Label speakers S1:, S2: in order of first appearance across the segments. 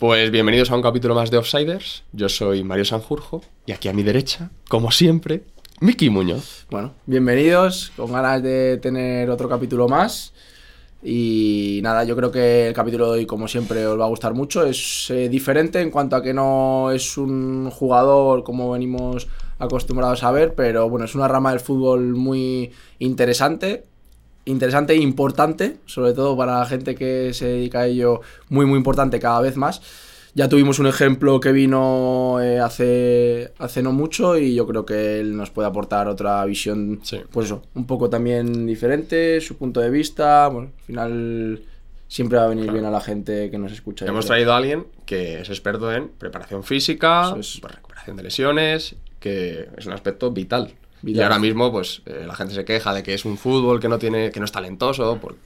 S1: Pues bienvenidos a un capítulo más de Offsiders. Yo soy Mario Sanjurjo y aquí a mi derecha, como siempre, Miki Muñoz.
S2: Bueno, bienvenidos, con ganas de tener otro capítulo más. Y nada, yo creo que el capítulo de hoy, como siempre, os va a gustar mucho. Es eh, diferente en cuanto a que no es un jugador como venimos acostumbrados a ver, pero bueno, es una rama del fútbol muy interesante. Interesante e importante, sobre todo para la gente que se dedica a ello, muy, muy importante cada vez más. Ya tuvimos un ejemplo que vino eh, hace, hace no mucho y yo creo que él nos puede aportar otra visión,
S1: Sí.
S2: pues eso, un poco también diferente, su punto de vista. Bueno, al final siempre va a venir bien a la gente que nos escucha.
S1: Hemos traído a alguien que es experto en preparación física,
S2: es.
S1: recuperación de lesiones, que es un aspecto vital. Y ahora mismo, pues, eh, la gente se queja de que es un fútbol que no tiene, que no es talentoso, por,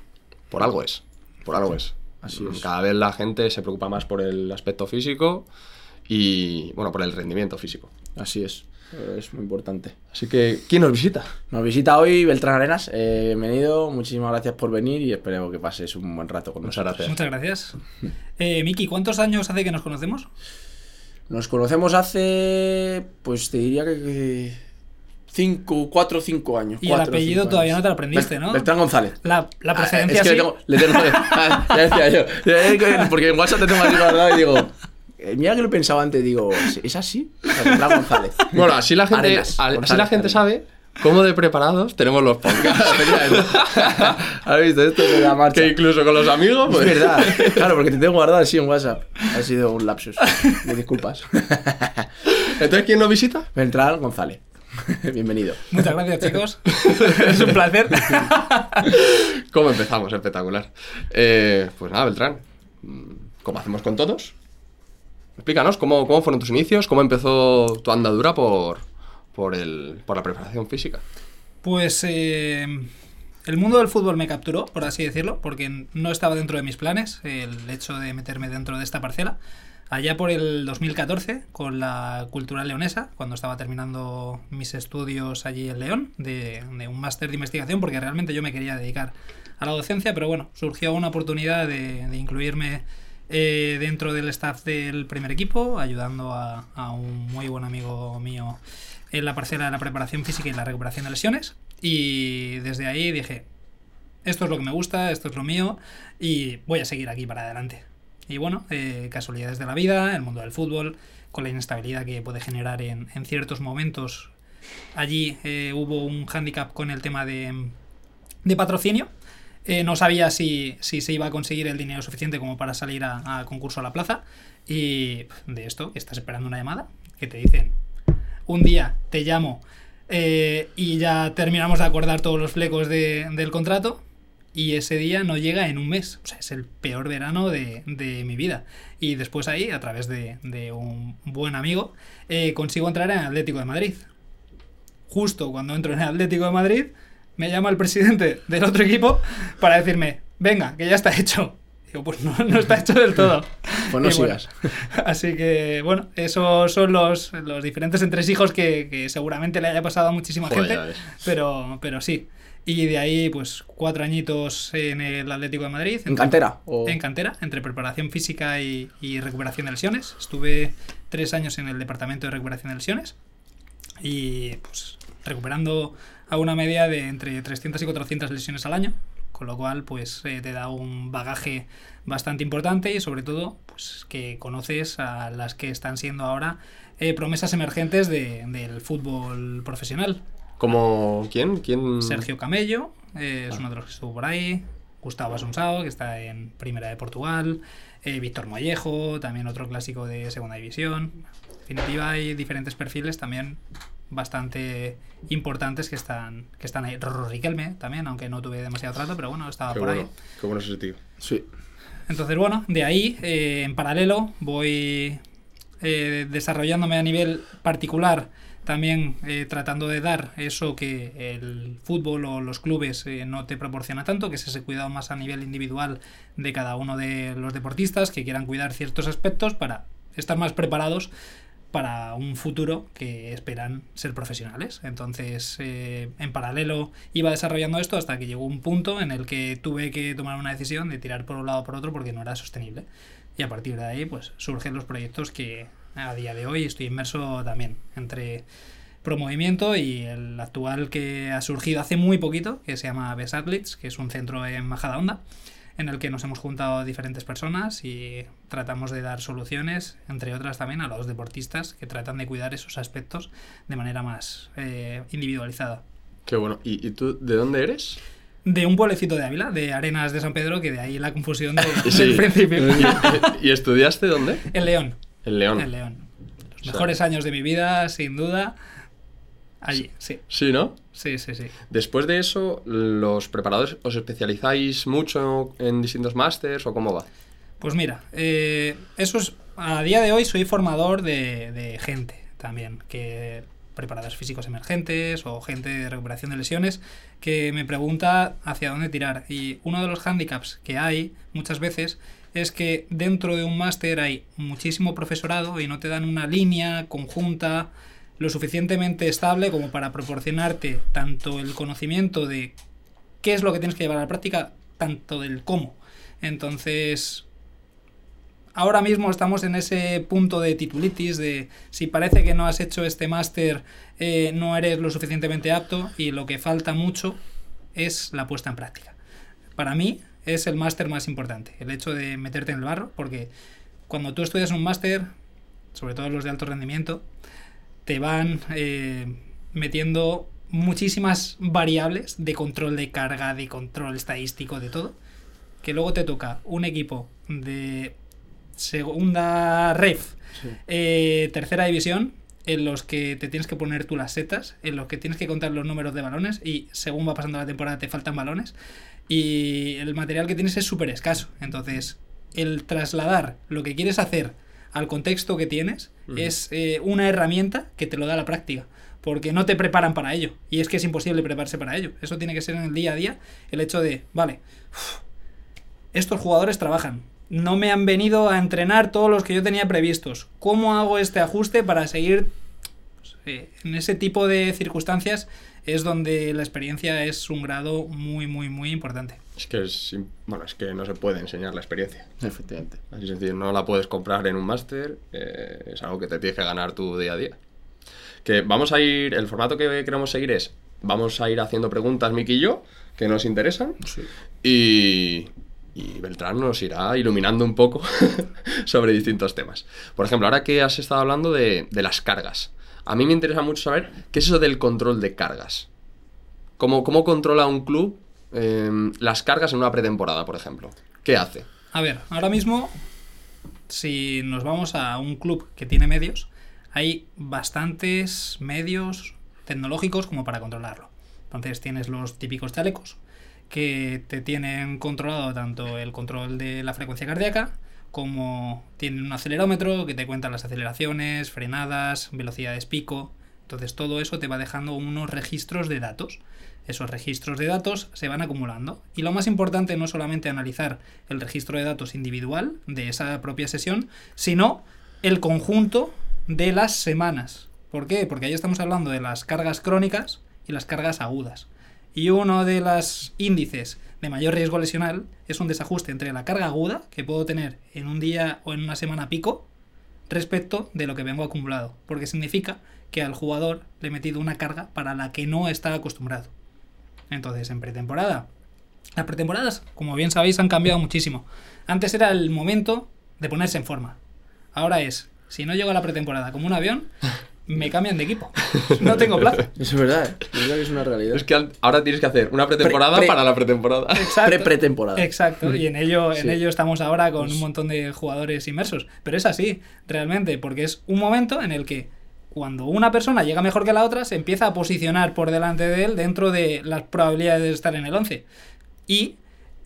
S1: por algo es. Por algo es.
S2: Así es.
S1: Cada vez la gente se preocupa más por el aspecto físico y, bueno, por el rendimiento físico.
S2: Así es, es muy importante.
S1: Así que, ¿quién nos visita?
S2: Nos visita hoy Beltrán Arenas. Eh, bienvenido, muchísimas gracias por venir y espero que pases un buen rato con
S1: Muchas
S2: nosotros.
S1: gracias.
S3: Muchas gracias. Eh, Miki, ¿cuántos años hace que nos conocemos?
S2: Nos conocemos hace, pues te diría que- que 5, 4 o 5 años.
S3: Y el
S2: cuatro o
S3: apellido todavía
S2: años.
S3: no te lo aprendiste, ¿no?
S2: Beltrán González.
S3: La, la
S2: Ah,
S3: precedencia
S2: es que
S3: sí.
S2: le tengo, le tengo- ah, ya decía yo. Porque en WhatsApp te tengo así guardado y digo. eh, Mira que lo pensaba antes, digo, ¿es así? Beltrán González.
S1: Bueno, así la gente,
S2: Arenas,
S1: al- así
S2: González,
S1: la gente
S2: Arenas.
S1: sabe cómo de preparados tenemos los podcasts.
S2: ¿Has visto esto de la marcha?
S1: que incluso con los amigos,
S2: Es
S1: pues,
S2: verdad, claro, porque te tengo guardado así en WhatsApp. Ha sido un lapsus. Me disculpas.
S1: Entonces, ¿quién nos visita?
S2: Beltrán González. Bienvenido.
S3: Muchas gracias, chicos. es un placer.
S1: ¿Cómo empezamos? Espectacular. Eh, pues nada, Beltrán. Como hacemos con todos. Explícanos cómo, cómo fueron tus inicios, cómo empezó tu andadura por, por, el, por la preparación física.
S3: Pues eh, el mundo del fútbol me capturó, por así decirlo, porque no estaba dentro de mis planes el hecho de meterme dentro de esta parcela. Allá por el 2014, con la Cultural Leonesa, cuando estaba terminando mis estudios allí en León, de, un máster de investigación, porque realmente yo me quería dedicar a la docencia, pero bueno, surgió una oportunidad de, de incluirme eh, dentro del staff del primer equipo, ayudando a, a un muy buen amigo mío en la parcela de la preparación física y la recuperación de lesiones. Y desde ahí dije, esto es lo que me gusta, esto es lo mío y voy a seguir aquí para adelante. Y bueno, eh, casualidades de la vida, el mundo del fútbol, con la inestabilidad que puede generar en, en ciertos momentos. Allí eh, hubo un hándicap con el tema de, de patrocinio. Eh, no sabía si, si se iba a conseguir el dinero suficiente como para salir a, concurso a la plaza. Y de esto, estás esperando una llamada que te dicen, un día te llamo eh, y ya terminamos de acordar todos los flecos de- del contrato y ese día no llega en un mes. O sea, es el peor verano de, de mi vida. Y después ahí, a través de, de un buen amigo, eh, consigo entrar en el Atlético de Madrid. Justo cuando entro en el Atlético de Madrid, me llama el presidente del otro equipo para decirme, venga, que ya está hecho. Digo, pues no, no está hecho del todo.
S2: Pues no
S3: bueno,
S2: sigas.
S3: Así que, bueno, esos son los, los diferentes entresijos que, que seguramente le haya pasado a muchísima
S1: Joder,
S3: gente. Pero, pero sí. Y de ahí, pues, cuatro añitos en el Atlético de Madrid.
S2: ¿En cantera? O...
S3: En cantera, entre preparación física y, y recuperación de lesiones. Estuve tres años en el departamento de recuperación de lesiones. Y, pues, recuperando a una media de entre 300 y 400 lesiones al año. Con lo cual, pues, eh, te da un bagaje bastante importante y, sobre todo, pues, que conoces a las que están siendo ahora eh, promesas emergentes de- del fútbol profesional.
S1: ¿Como quién? ¿Quién?
S3: Sergio Camello eh, es uno de los que estuvo por ahí. Gustavo Asunsao, que está en Primera de Portugal. eh, Víctor Mollejo, también otro clásico de Segunda División. En definitiva, hay diferentes perfiles también bastante importantes que están, que están ahí. Rorro Riquelme también, aunque no tuve demasiado trato, pero bueno, estaba
S1: Qué
S3: por
S1: bueno,
S3: ahí.
S1: qué bueno es ese tío.
S2: Sí.
S3: Entonces, bueno, de ahí, eh, en paralelo, voy eh, desarrollándome a nivel particular, también eh, tratando de dar eso que el fútbol o los clubes eh, no te proporciona tanto, que es ese cuidado más a nivel individual de cada uno de los deportistas que quieran cuidar ciertos aspectos para estar más preparados para un futuro que esperan ser profesionales. Entonces, eh, en paralelo iba desarrollando esto hasta que llegó un punto en el que tuve que tomar una decisión de tirar por un lado o por otro porque no era sostenible. y a partir de ahí pues surgen los proyectos que a día de hoy estoy inmerso también entre Promovimiento y el actual que ha surgido hace muy poquito, que se llama Best Athletes, que es un centro en Majadahonda, en el que nos hemos juntado diferentes personas y tratamos de dar soluciones, entre otras también a los deportistas que tratan de cuidar esos aspectos de manera más eh, individualizada.
S1: Qué bueno. ¿Y, ¿Y tú de dónde eres?
S3: De un pueblecito de Ávila, de Arenas de San Pedro, que de ahí la confusión de-
S1: Sí.
S3: del principio.
S1: ¿Y, y estudiaste dónde?
S3: En León.
S1: En León.
S3: En León. Los
S1: sea-
S3: mejores años de mi vida, sin duda. Allí, sí.
S1: Sí, ¿no?
S3: Sí, sí, sí.
S1: Después de eso, ¿los preparadores os especializáis mucho en distintos másters o cómo va?
S3: Pues mira, eh, eso es. A día de hoy soy formador de, de gente también, que preparadores físicos emergentes o gente de recuperación de lesiones que me pregunta hacia dónde tirar. Y uno de los hándicaps que hay muchas veces es que dentro de un máster hay muchísimo profesorado y no te dan una línea conjunta lo suficientemente estable como para proporcionarte tanto el conocimiento de qué es lo que tienes que llevar a la práctica, tanto del cómo. Entonces, ahora mismo estamos en ese punto de titulitis, de si parece que no has hecho este máster, eh, no eres lo suficientemente apto y lo que falta mucho es la puesta en práctica. Para mí es el máster más importante, el hecho de meterte en el barro, porque cuando tú estudias un máster, sobre todo los de alto rendimiento, te van eh, metiendo muchísimas variables de control de carga, de control estadístico, de todo, que luego te toca un equipo de segunda ref, eh, tercera división, en los que te tienes que poner tú las setas, en los que tienes que contar los números de balones y según va pasando la temporada te faltan balones y el material que tienes es súper escaso. Entonces, el trasladar lo que quieres hacer al contexto que tienes es eh, una herramienta que te lo da la práctica. Porque no te preparan para ello. Y es que es imposible prepararse para ello. Eso tiene que ser en el día a día el hecho de, vale, estos jugadores trabajan. No me han venido a entrenar todos los que yo tenía previstos. ¿Cómo hago este ajuste para seguir pues, eh, en ese tipo de circunstancias? Es donde la experiencia es un grado muy, muy, muy importante.
S1: Es que es, bueno, es que no se puede enseñar la experiencia.
S2: Efectivamente.
S1: Así sencillo, no la puedes comprar en un máster, eh, es algo que te tienes que ganar tu día a día. Que vamos a ir, el formato que queremos seguir es, vamos a ir haciendo preguntas, Miki y yo, que nos interesan,
S2: Sí.
S1: y, y Beltrán nos irá iluminando un poco sobre distintos temas. Por ejemplo, ahora que has estado hablando de, de las cargas, a mí me interesa mucho saber qué es eso del control de cargas. ¿Cómo, cómo controla un club eh, las cargas en una pretemporada, por ejemplo? ¿Qué hace?
S3: A ver, ahora mismo, si nos vamos a un club que tiene medios, hay bastantes medios tecnológicos como para controlarlo. Entonces tienes los típicos chalecos que te tienen controlado tanto el control de la frecuencia cardíaca como tienen un acelerómetro que te cuenta las aceleraciones, frenadas, velocidades pico. Entonces todo eso te va dejando unos registros de datos. Esos registros de datos se van acumulando. Y lo más importante no es solamente analizar el registro de datos individual de esa propia sesión, sino el conjunto de las semanas. ¿Por qué? Porque ahí estamos hablando de las cargas crónicas y las cargas agudas. Y uno de los índices de mayor riesgo lesional es un desajuste entre la carga aguda que puedo tener en un día o en una semana pico respecto de lo que vengo acumulado. Porque significa que al jugador le he metido una carga para la que no está acostumbrado. Entonces, en pretemporada. Las pretemporadas, como bien sabéis, han cambiado muchísimo. Antes era el momento de ponerse en forma. Ahora es, si no llego a la pretemporada como un avión, me cambian de equipo. No tengo plazo.
S2: Eso es verdad, ¿eh? es verdad que es una realidad.
S1: Es que ahora tienes que hacer una pretemporada
S2: Pre- pre-
S1: para la pretemporada.
S3: Exacto.
S2: Pre-pretemporada.
S3: Exacto, y en ello, en ello estamos ahora con un montón de jugadores inmersos. Pero es así, realmente, porque es un momento en el que cuando una persona llega mejor que la otra, se empieza a posicionar por delante de él dentro de las probabilidades de estar en el 11. Y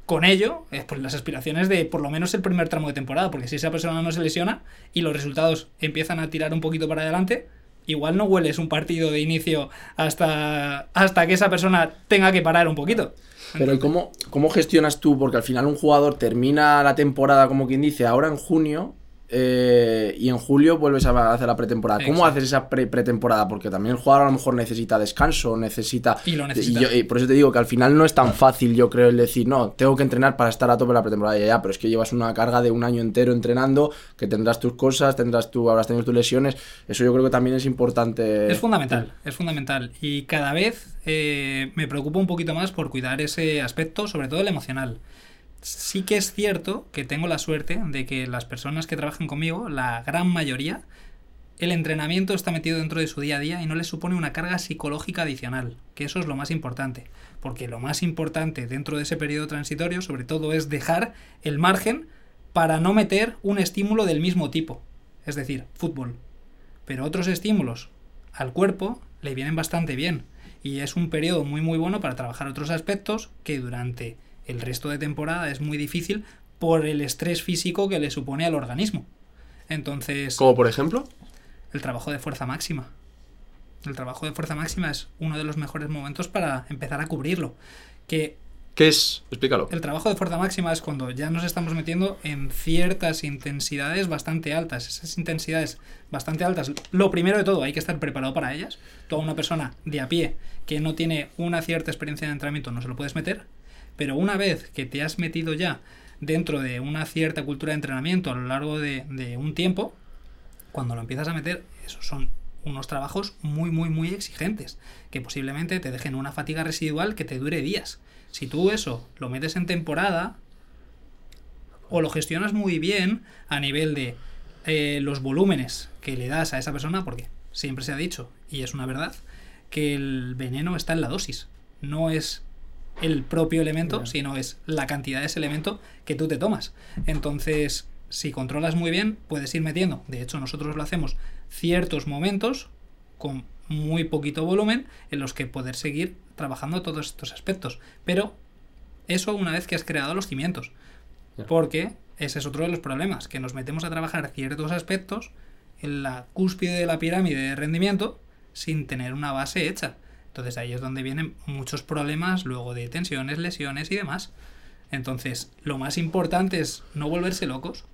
S3: con ello, pues las aspiraciones de por lo menos el primer tramo de temporada, porque si esa persona no se lesiona y los resultados empiezan a tirar un poquito para adelante, igual no hueles un partido de inicio hasta, hasta que esa persona tenga que parar un poquito.
S2: Pero ¿y cómo, cómo gestionas tú? Porque al final un jugador termina la temporada, como quien dice, ahora en junio eh, y en julio vuelves a hacer la pretemporada. ¿Cómo haces esa pre- pretemporada? Porque también el jugador a lo mejor necesita descanso, necesita...
S3: Y lo necesita.
S2: yo- y por eso te digo que al final no es tan fácil, yo creo, el decir, no, tengo que entrenar para estar a tope la pretemporada. Ya, ya, pero es que llevas una carga de un año entero entrenando, que tendrás tus cosas, tendrás tú, habrás tenido tus lesiones. Eso yo creo que también es importante.
S3: Es fundamental, es fundamental. Y cada vez eh, me preocupo un poquito más por cuidar ese aspecto, sobre todo el emocional. Sí que es cierto que tengo la suerte de que las personas que trabajan conmigo, la gran mayoría, el entrenamiento está metido dentro de su día a día y no les supone una carga psicológica adicional, que eso es lo más importante. Porque lo más importante dentro de ese periodo transitorio, sobre todo, es dejar el margen para no meter un estímulo del mismo tipo, es decir, fútbol. Pero otros estímulos al cuerpo le vienen bastante bien y es un periodo muy muy bueno para trabajar otros aspectos que durante el resto de temporada es muy difícil por el estrés físico que le supone al organismo. Entonces,
S1: Como por ejemplo.
S3: el trabajo de fuerza máxima. El trabajo de fuerza máxima es uno de los mejores momentos para empezar a cubrirlo. Que
S1: ¿Qué es? Explícalo.
S3: el trabajo de fuerza máxima es cuando ya nos estamos metiendo en ciertas intensidades bastante altas. Esas intensidades bastante altas, lo primero de todo, hay que estar preparado para ellas. Tú a una persona de a pie que no tiene una cierta experiencia de entrenamiento no se lo puedes meter, pero una vez que te has metido ya dentro de una cierta cultura de entrenamiento a lo largo de, un tiempo, cuando lo empiezas a meter, esos son unos trabajos muy, muy, muy exigentes, que posiblemente te dejen una fatiga residual que te dure días. Si tú eso lo metes en temporada, o lo gestionas muy bien a nivel de eh, los volúmenes que le das a esa persona, porque siempre se ha dicho, y es una verdad, que el veneno está en la dosis, no es el propio elemento, sino es la cantidad de ese elemento que tú te tomas. Entonces, si controlas muy bien, puedes ir metiendo. De hecho, nosotros lo hacemos ciertos momentos con muy poquito volumen en los que poder seguir trabajando todos estos aspectos. Pero eso una vez que has creado los cimientos. Porque ese es otro de los problemas, que nos metemos a trabajar ciertos aspectos en la cúspide de la pirámide de rendimiento sin tener una base hecha. Entonces ahí es donde vienen muchos problemas luego de tensiones, lesiones y demás. Entonces, lo más importante es no volverse locos,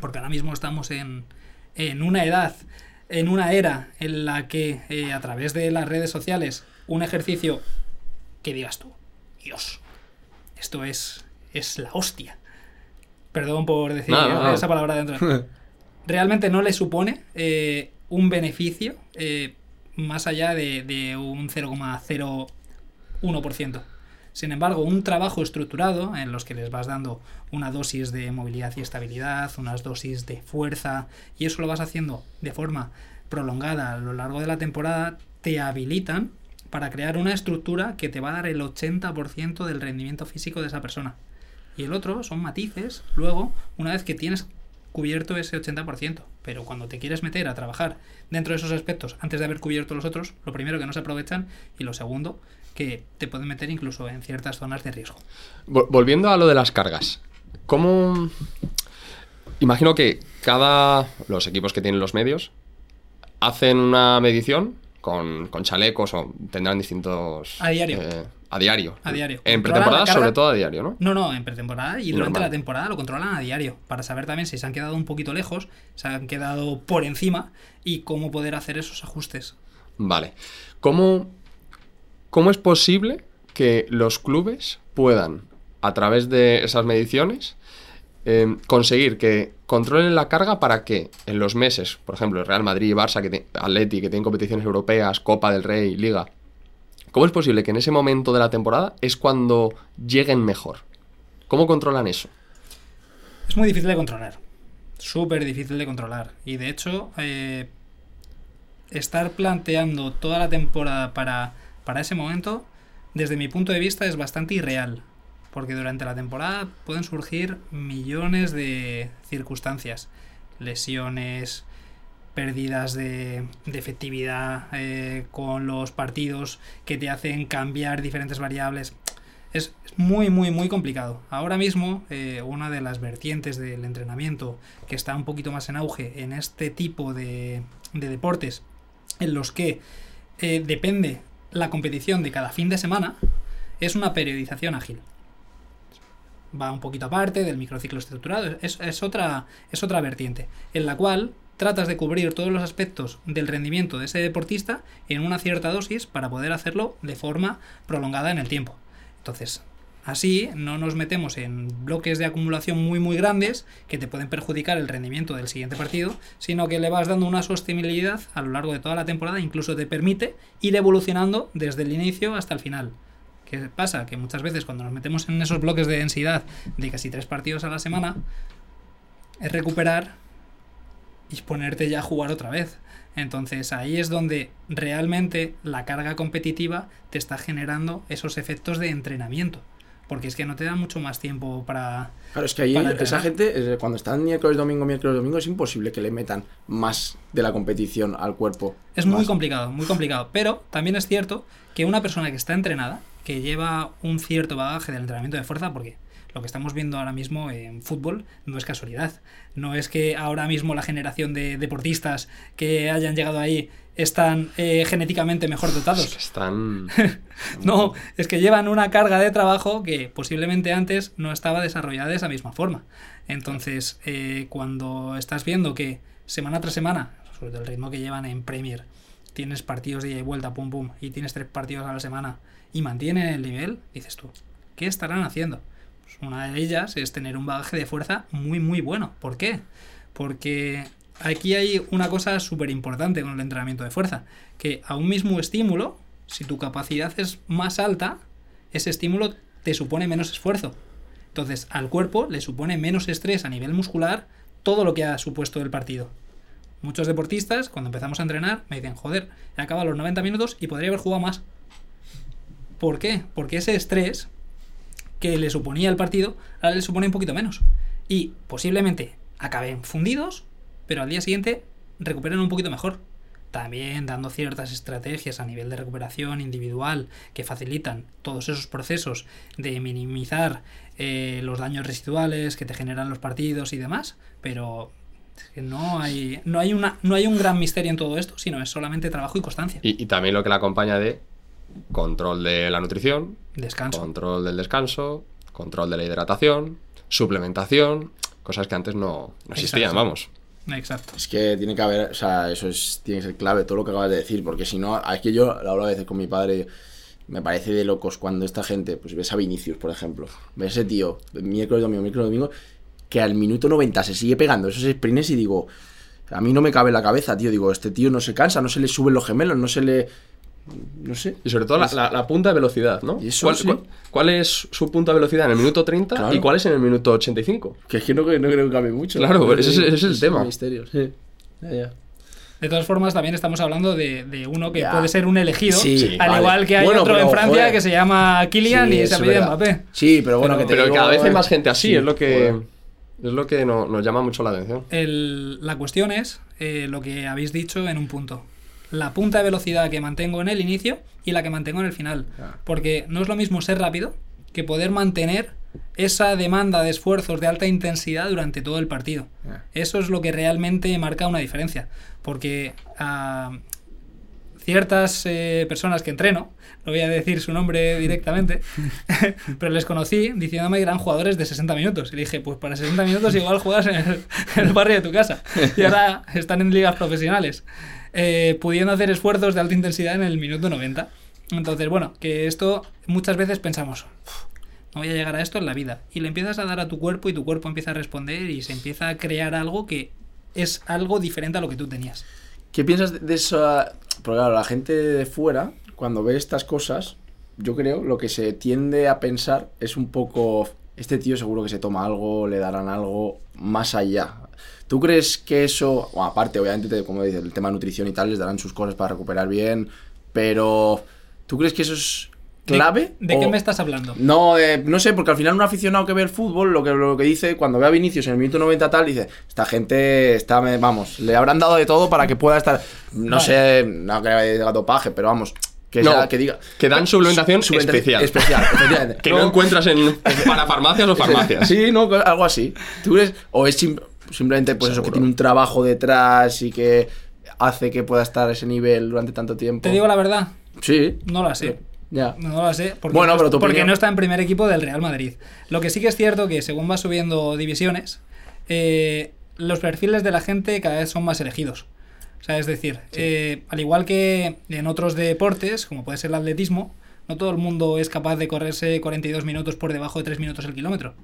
S3: porque ahora mismo estamos en, en una edad, en una era en la que eh, a través de las redes sociales, un ejercicio que digas tú, Dios, esto es, es la hostia. Perdón por decir esa palabra dentro. Realmente no le supone eh, un beneficio eh, más allá de, un 0,01%. Sin embargo, un trabajo estructurado en los que les vas dando una dosis de movilidad y estabilidad, unas dosis de fuerza, y eso lo vas haciendo de forma prolongada a lo largo de la temporada, te habilitan para crear una estructura que te va a dar el 80% del rendimiento físico de esa persona. Y el otro son matices, luego, una vez que tienes cubierto ese 80%. Pero cuando te quieres meter a trabajar dentro de esos aspectos antes de haber cubierto los otros, lo primero que no se aprovechan y lo segundo, que te pueden meter incluso en ciertas zonas de riesgo.
S1: Vol- Volviendo a lo de las cargas. ¿Cómo...? Imagino que cada... Los equipos que tienen los medios hacen una medición con, con chalecos o tendrán distintos...
S3: A diario.
S1: eh, a diario.
S3: A diario.
S1: En pretemporada,
S3: carga.
S1: sobre todo a diario, ¿no?
S3: No, no, en pretemporada y durante
S1: Normal.
S3: la temporada lo controlan a diario, para saber también si se han quedado un poquito lejos, se han quedado por encima y cómo poder hacer esos ajustes.
S1: Vale. ¿Cómo, ¿Cómo es posible que los clubes puedan, a través de esas mediciones, eh, conseguir que controlen la carga para que en los meses, por ejemplo, el Real Madrid, Barça, que te- Atleti, que tienen competiciones europeas, Copa del Rey, Liga, ¿cómo es posible que en ese momento de la temporada es cuando lleguen mejor? ¿Cómo controlan eso?
S3: Es muy difícil de controlar. Súper difícil de controlar. Y de hecho, eh, estar planteando toda la temporada para, para ese momento, desde mi punto de vista, es bastante irreal. Porque durante la temporada pueden surgir millones de circunstancias. Lesiones, pérdidas de, efectividad eh, con los partidos que te hacen cambiar diferentes variables. Es muy, muy, muy complicado. Ahora mismo, eh, una de las vertientes del entrenamiento que está un poquito más en auge en este tipo de, de deportes, en los que eh, depende la competición de cada fin de semana, es una periodización ágil. va un poquito aparte del microciclo estructurado, es, es otra, es otra vertiente, en la cual tratas de cubrir todos los aspectos del rendimiento de ese deportista en una cierta dosis para poder hacerlo de forma prolongada en el tiempo. Entonces, así no nos metemos en bloques de acumulación muy muy grandes que te pueden perjudicar el rendimiento del siguiente partido, sino que le vas dando una sostenibilidad a lo largo de toda la temporada, incluso te permite ir evolucionando desde el inicio hasta el final. ¿Qué pasa? Que muchas veces cuando nos metemos en esos bloques de densidad de casi tres partidos a la semana, es recuperar y ponerte ya a jugar otra vez. Entonces ahí es donde realmente la carga competitiva te está generando esos efectos de entrenamiento. Porque es que no te da mucho más tiempo para...
S2: Claro, es que ahí esa gente, eh, cuando están miércoles, domingo, miércoles, domingo, es imposible que le metan más de la competición al cuerpo.
S3: Es muy complicado, muy complicado. Pero también es cierto que una persona que está entrenada, que lleva un cierto bagaje del entrenamiento de fuerza, porque lo que estamos viendo ahora mismo en fútbol no es casualidad. No es que ahora mismo la generación de deportistas que hayan llegado ahí están eh, genéticamente mejor dotados.
S1: Están.
S3: No, es que llevan una carga de trabajo que posiblemente antes no estaba desarrollada de esa misma forma. Entonces, eh, cuando estás viendo que semana tras semana, sobre todo el ritmo que llevan en Premier, tienes partidos de ida y vuelta, pum pum, y tienes tres partidos a la semana y mantienen el nivel, dices tú, ¿qué estarán haciendo? Pues una de ellas es tener un bagaje de fuerza muy, muy bueno. ¿Por qué? Porque aquí hay una cosa súper importante con el entrenamiento de fuerza, que a un mismo estímulo, si tu capacidad es más alta, ese estímulo te supone menos esfuerzo. Entonces, al cuerpo le supone menos estrés a nivel muscular todo lo que ha supuesto el partido. Muchos deportistas, cuando empezamos a entrenar, me dicen, joder, he acabado los 90 minutos y podría haber jugado más. ¿Por qué? Porque ese estrés que le suponía el partido, ahora le supone un poquito menos. Y posiblemente acaben fundidos, pero al día siguiente recuperen un poquito mejor. También dando ciertas estrategias a nivel de recuperación individual que facilitan todos esos procesos de minimizar eh, los daños residuales que te generan los partidos y demás, pero no hay, no, hay una, no hay un gran misterio en todo esto, sino es solamente trabajo y constancia.
S1: Y, también lo que le acompaña de control de la nutrición,
S3: Descanso.
S1: control del descanso, control de la hidratación, suplementación, cosas que antes no, no existían,
S3: Exacto.
S1: vamos.
S3: Exacto.
S2: Es que tiene que haber, o sea, eso es, tiene que ser clave, todo lo que acabas de decir, porque si no, es que yo lo hablo a veces con mi padre, me parece de locos cuando esta gente, pues ves a Vinicius, por ejemplo, ves a ese tío, miércoles, domingo, miércoles, domingo, que al minuto 90 se sigue pegando esos sprints y digo, a mí no me cabe en la cabeza, tío, digo, este tío no se cansa, no se le suben los gemelos, no se le... No sé.
S1: Y sobre todo la,
S2: Es-
S1: la- la punta de velocidad, ¿no?
S2: Y eso
S1: ¿Cuál,
S2: sí.
S1: cuál- cuál es su punta de velocidad en el minuto 30
S2: Claro.
S1: y cuál es en el minuto 85?
S2: Que es que no, no creo que cambie mucho.
S1: Claro, ese es- ese es el tema.
S2: misterio, sí. Ya, ya.
S3: De todas formas, también estamos hablando de, de uno que
S2: Ya.
S3: puede ser un elegido,
S2: Sí,
S3: al
S2: vale.
S3: igual que hay
S2: Bueno,
S3: otro
S2: pero,
S3: en Francia
S2: joder.
S3: que se llama Kylian
S2: Sí,
S3: y se apellida. Mbappé.
S2: Sí, pero bueno,
S3: Pero-
S2: que te
S1: Pero
S2: digo,
S1: cada vez hay más gente así,
S2: sí,
S1: es lo que, es lo que no- nos llama mucho la atención.
S3: El- la cuestión es eh, lo que habéis dicho en un punto. La punta de velocidad que mantengo en el inicio y la que mantengo en el final.
S2: Ah.
S3: Porque no es lo mismo ser rápido que poder mantener esa demanda de esfuerzos de alta intensidad durante todo el partido.
S2: Ah.
S3: Eso es lo que realmente marca una diferencia. Porque ah, ciertas eh, personas que entreno, no voy a decir su nombre directamente, pero les conocí diciéndome que eran jugadores de 60 minutos. Y le dije, pues para 60 minutos igual juegas en el, en el barrio de tu casa. Y ahora están en ligas profesionales, eh, pudiendo hacer esfuerzos de alta intensidad en el minuto 90. Entonces, bueno, que esto muchas veces pensamos, "Uf, no voy a llegar a esto en la vida. Y le empiezas a dar a tu cuerpo y tu cuerpo empieza a responder y se empieza a crear algo que es algo diferente a lo que tú tenías.
S2: ¿Qué piensas de- eso? Porque claro, la gente de fuera, cuando ve estas cosas, yo creo lo que se tiende a pensar es un poco. Este tío seguro que se toma algo, le darán algo más allá. ¿Tú crees que eso, bueno, aparte, obviamente, te- como dices, el tema de nutrición y tal, les darán sus cosas para recuperar bien, pero ¿tú crees que eso es
S3: ¿De-
S2: clave?
S3: ¿De, qué
S2: o-
S3: me estás hablando?
S2: No, eh, no sé, porque al final un aficionado que ve el fútbol, lo que, lo que dice, cuando ve a Vinicius en el minuto 90 tal, dice, esta gente está, me- vamos, le habrán dado de todo para que pueda estar, no
S3: Vale.
S2: sé, no que diga dopaje, pero vamos, que,
S1: No,
S2: sea- que diga...
S1: que dan suplementación
S2: Suplementación
S1: especial.
S2: Especial.
S1: Que no, encuentras en para farmacias o farmacias.
S2: Sí, no, algo así. ¿Tú crees? O es sim- simplemente pues eso, que tiene un trabajo detrás y que hace que pueda estar a ese nivel durante tanto tiempo.
S3: Te digo la verdad,
S2: Sí.
S3: no la sé.
S2: Ya.
S3: No lo sé, porque,
S2: Bueno, pero tu
S3: porque
S2: opinión-
S3: no está en primer equipo del Real Madrid. Lo que sí que es cierto que según va subiendo divisiones, eh, los perfiles de la gente cada vez son más elegidos. O sea, es decir, eh, al igual que en otros deportes, como puede ser el atletismo, no todo el mundo es capaz de correrse 42 minutos por debajo de 3 minutos el kilómetro.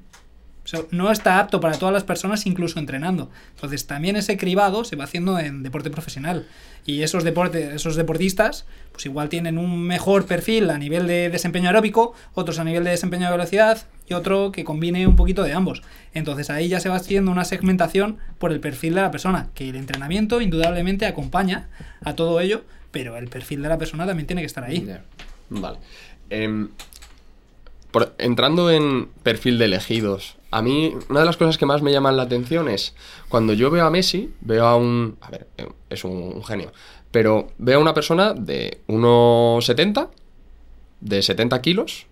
S3: No está apto para todas las personas, incluso entrenando. Entonces, también ese cribado se va haciendo en deporte profesional. Y esos, deportes, esos deportistas, pues igual tienen un mejor perfil a nivel de desempeño aeróbico, otros a nivel de desempeño de velocidad y otro que combine un poquito de ambos. Entonces, ahí ya se va haciendo una segmentación por el perfil de la persona, que el entrenamiento indudablemente acompaña a todo ello, pero el perfil de la persona también tiene que estar ahí.
S1: Vale. Em, entrando en perfil de elegidos, a mí una de las cosas que más me llaman la atención es cuando yo veo a Messi, veo a un... A ver, eh, es un, genio, pero veo a una persona de 1,70, de 70 kilos,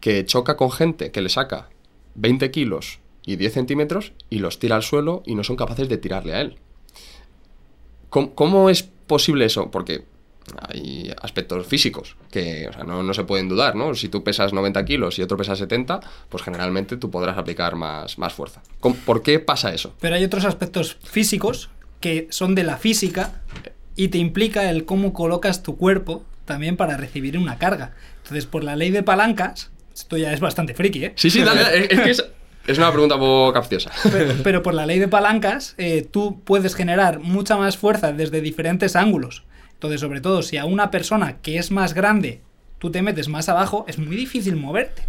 S1: que choca con gente que le saca 20 kilos y 10 centímetros y los tira al suelo y no son capaces de tirarle a él. ¿Cómo, cómo es posible eso? Porque hay aspectos físicos que o sea, no, no se pueden dudar, ¿no? Si tú pesas 90 kilos y otro pesa 70, pues generalmente tú podrás aplicar más, más fuerza. ¿Cómo- ¿Por qué pasa eso?
S3: Pero hay otros aspectos físicos que son de la física y te implica el cómo colocas tu cuerpo también para recibir una carga. Entonces, por la ley de palancas, esto ya es bastante friki, ¿eh?
S1: Sí, sí, dale, es, que es, es una pregunta un poco capciosa.
S3: Pero, pero por la ley de palancas, eh, tú puedes generar mucha más fuerza desde diferentes ángulos. Entonces, sobre todo, si a una persona que es más grande tú te metes más abajo, es muy difícil moverte.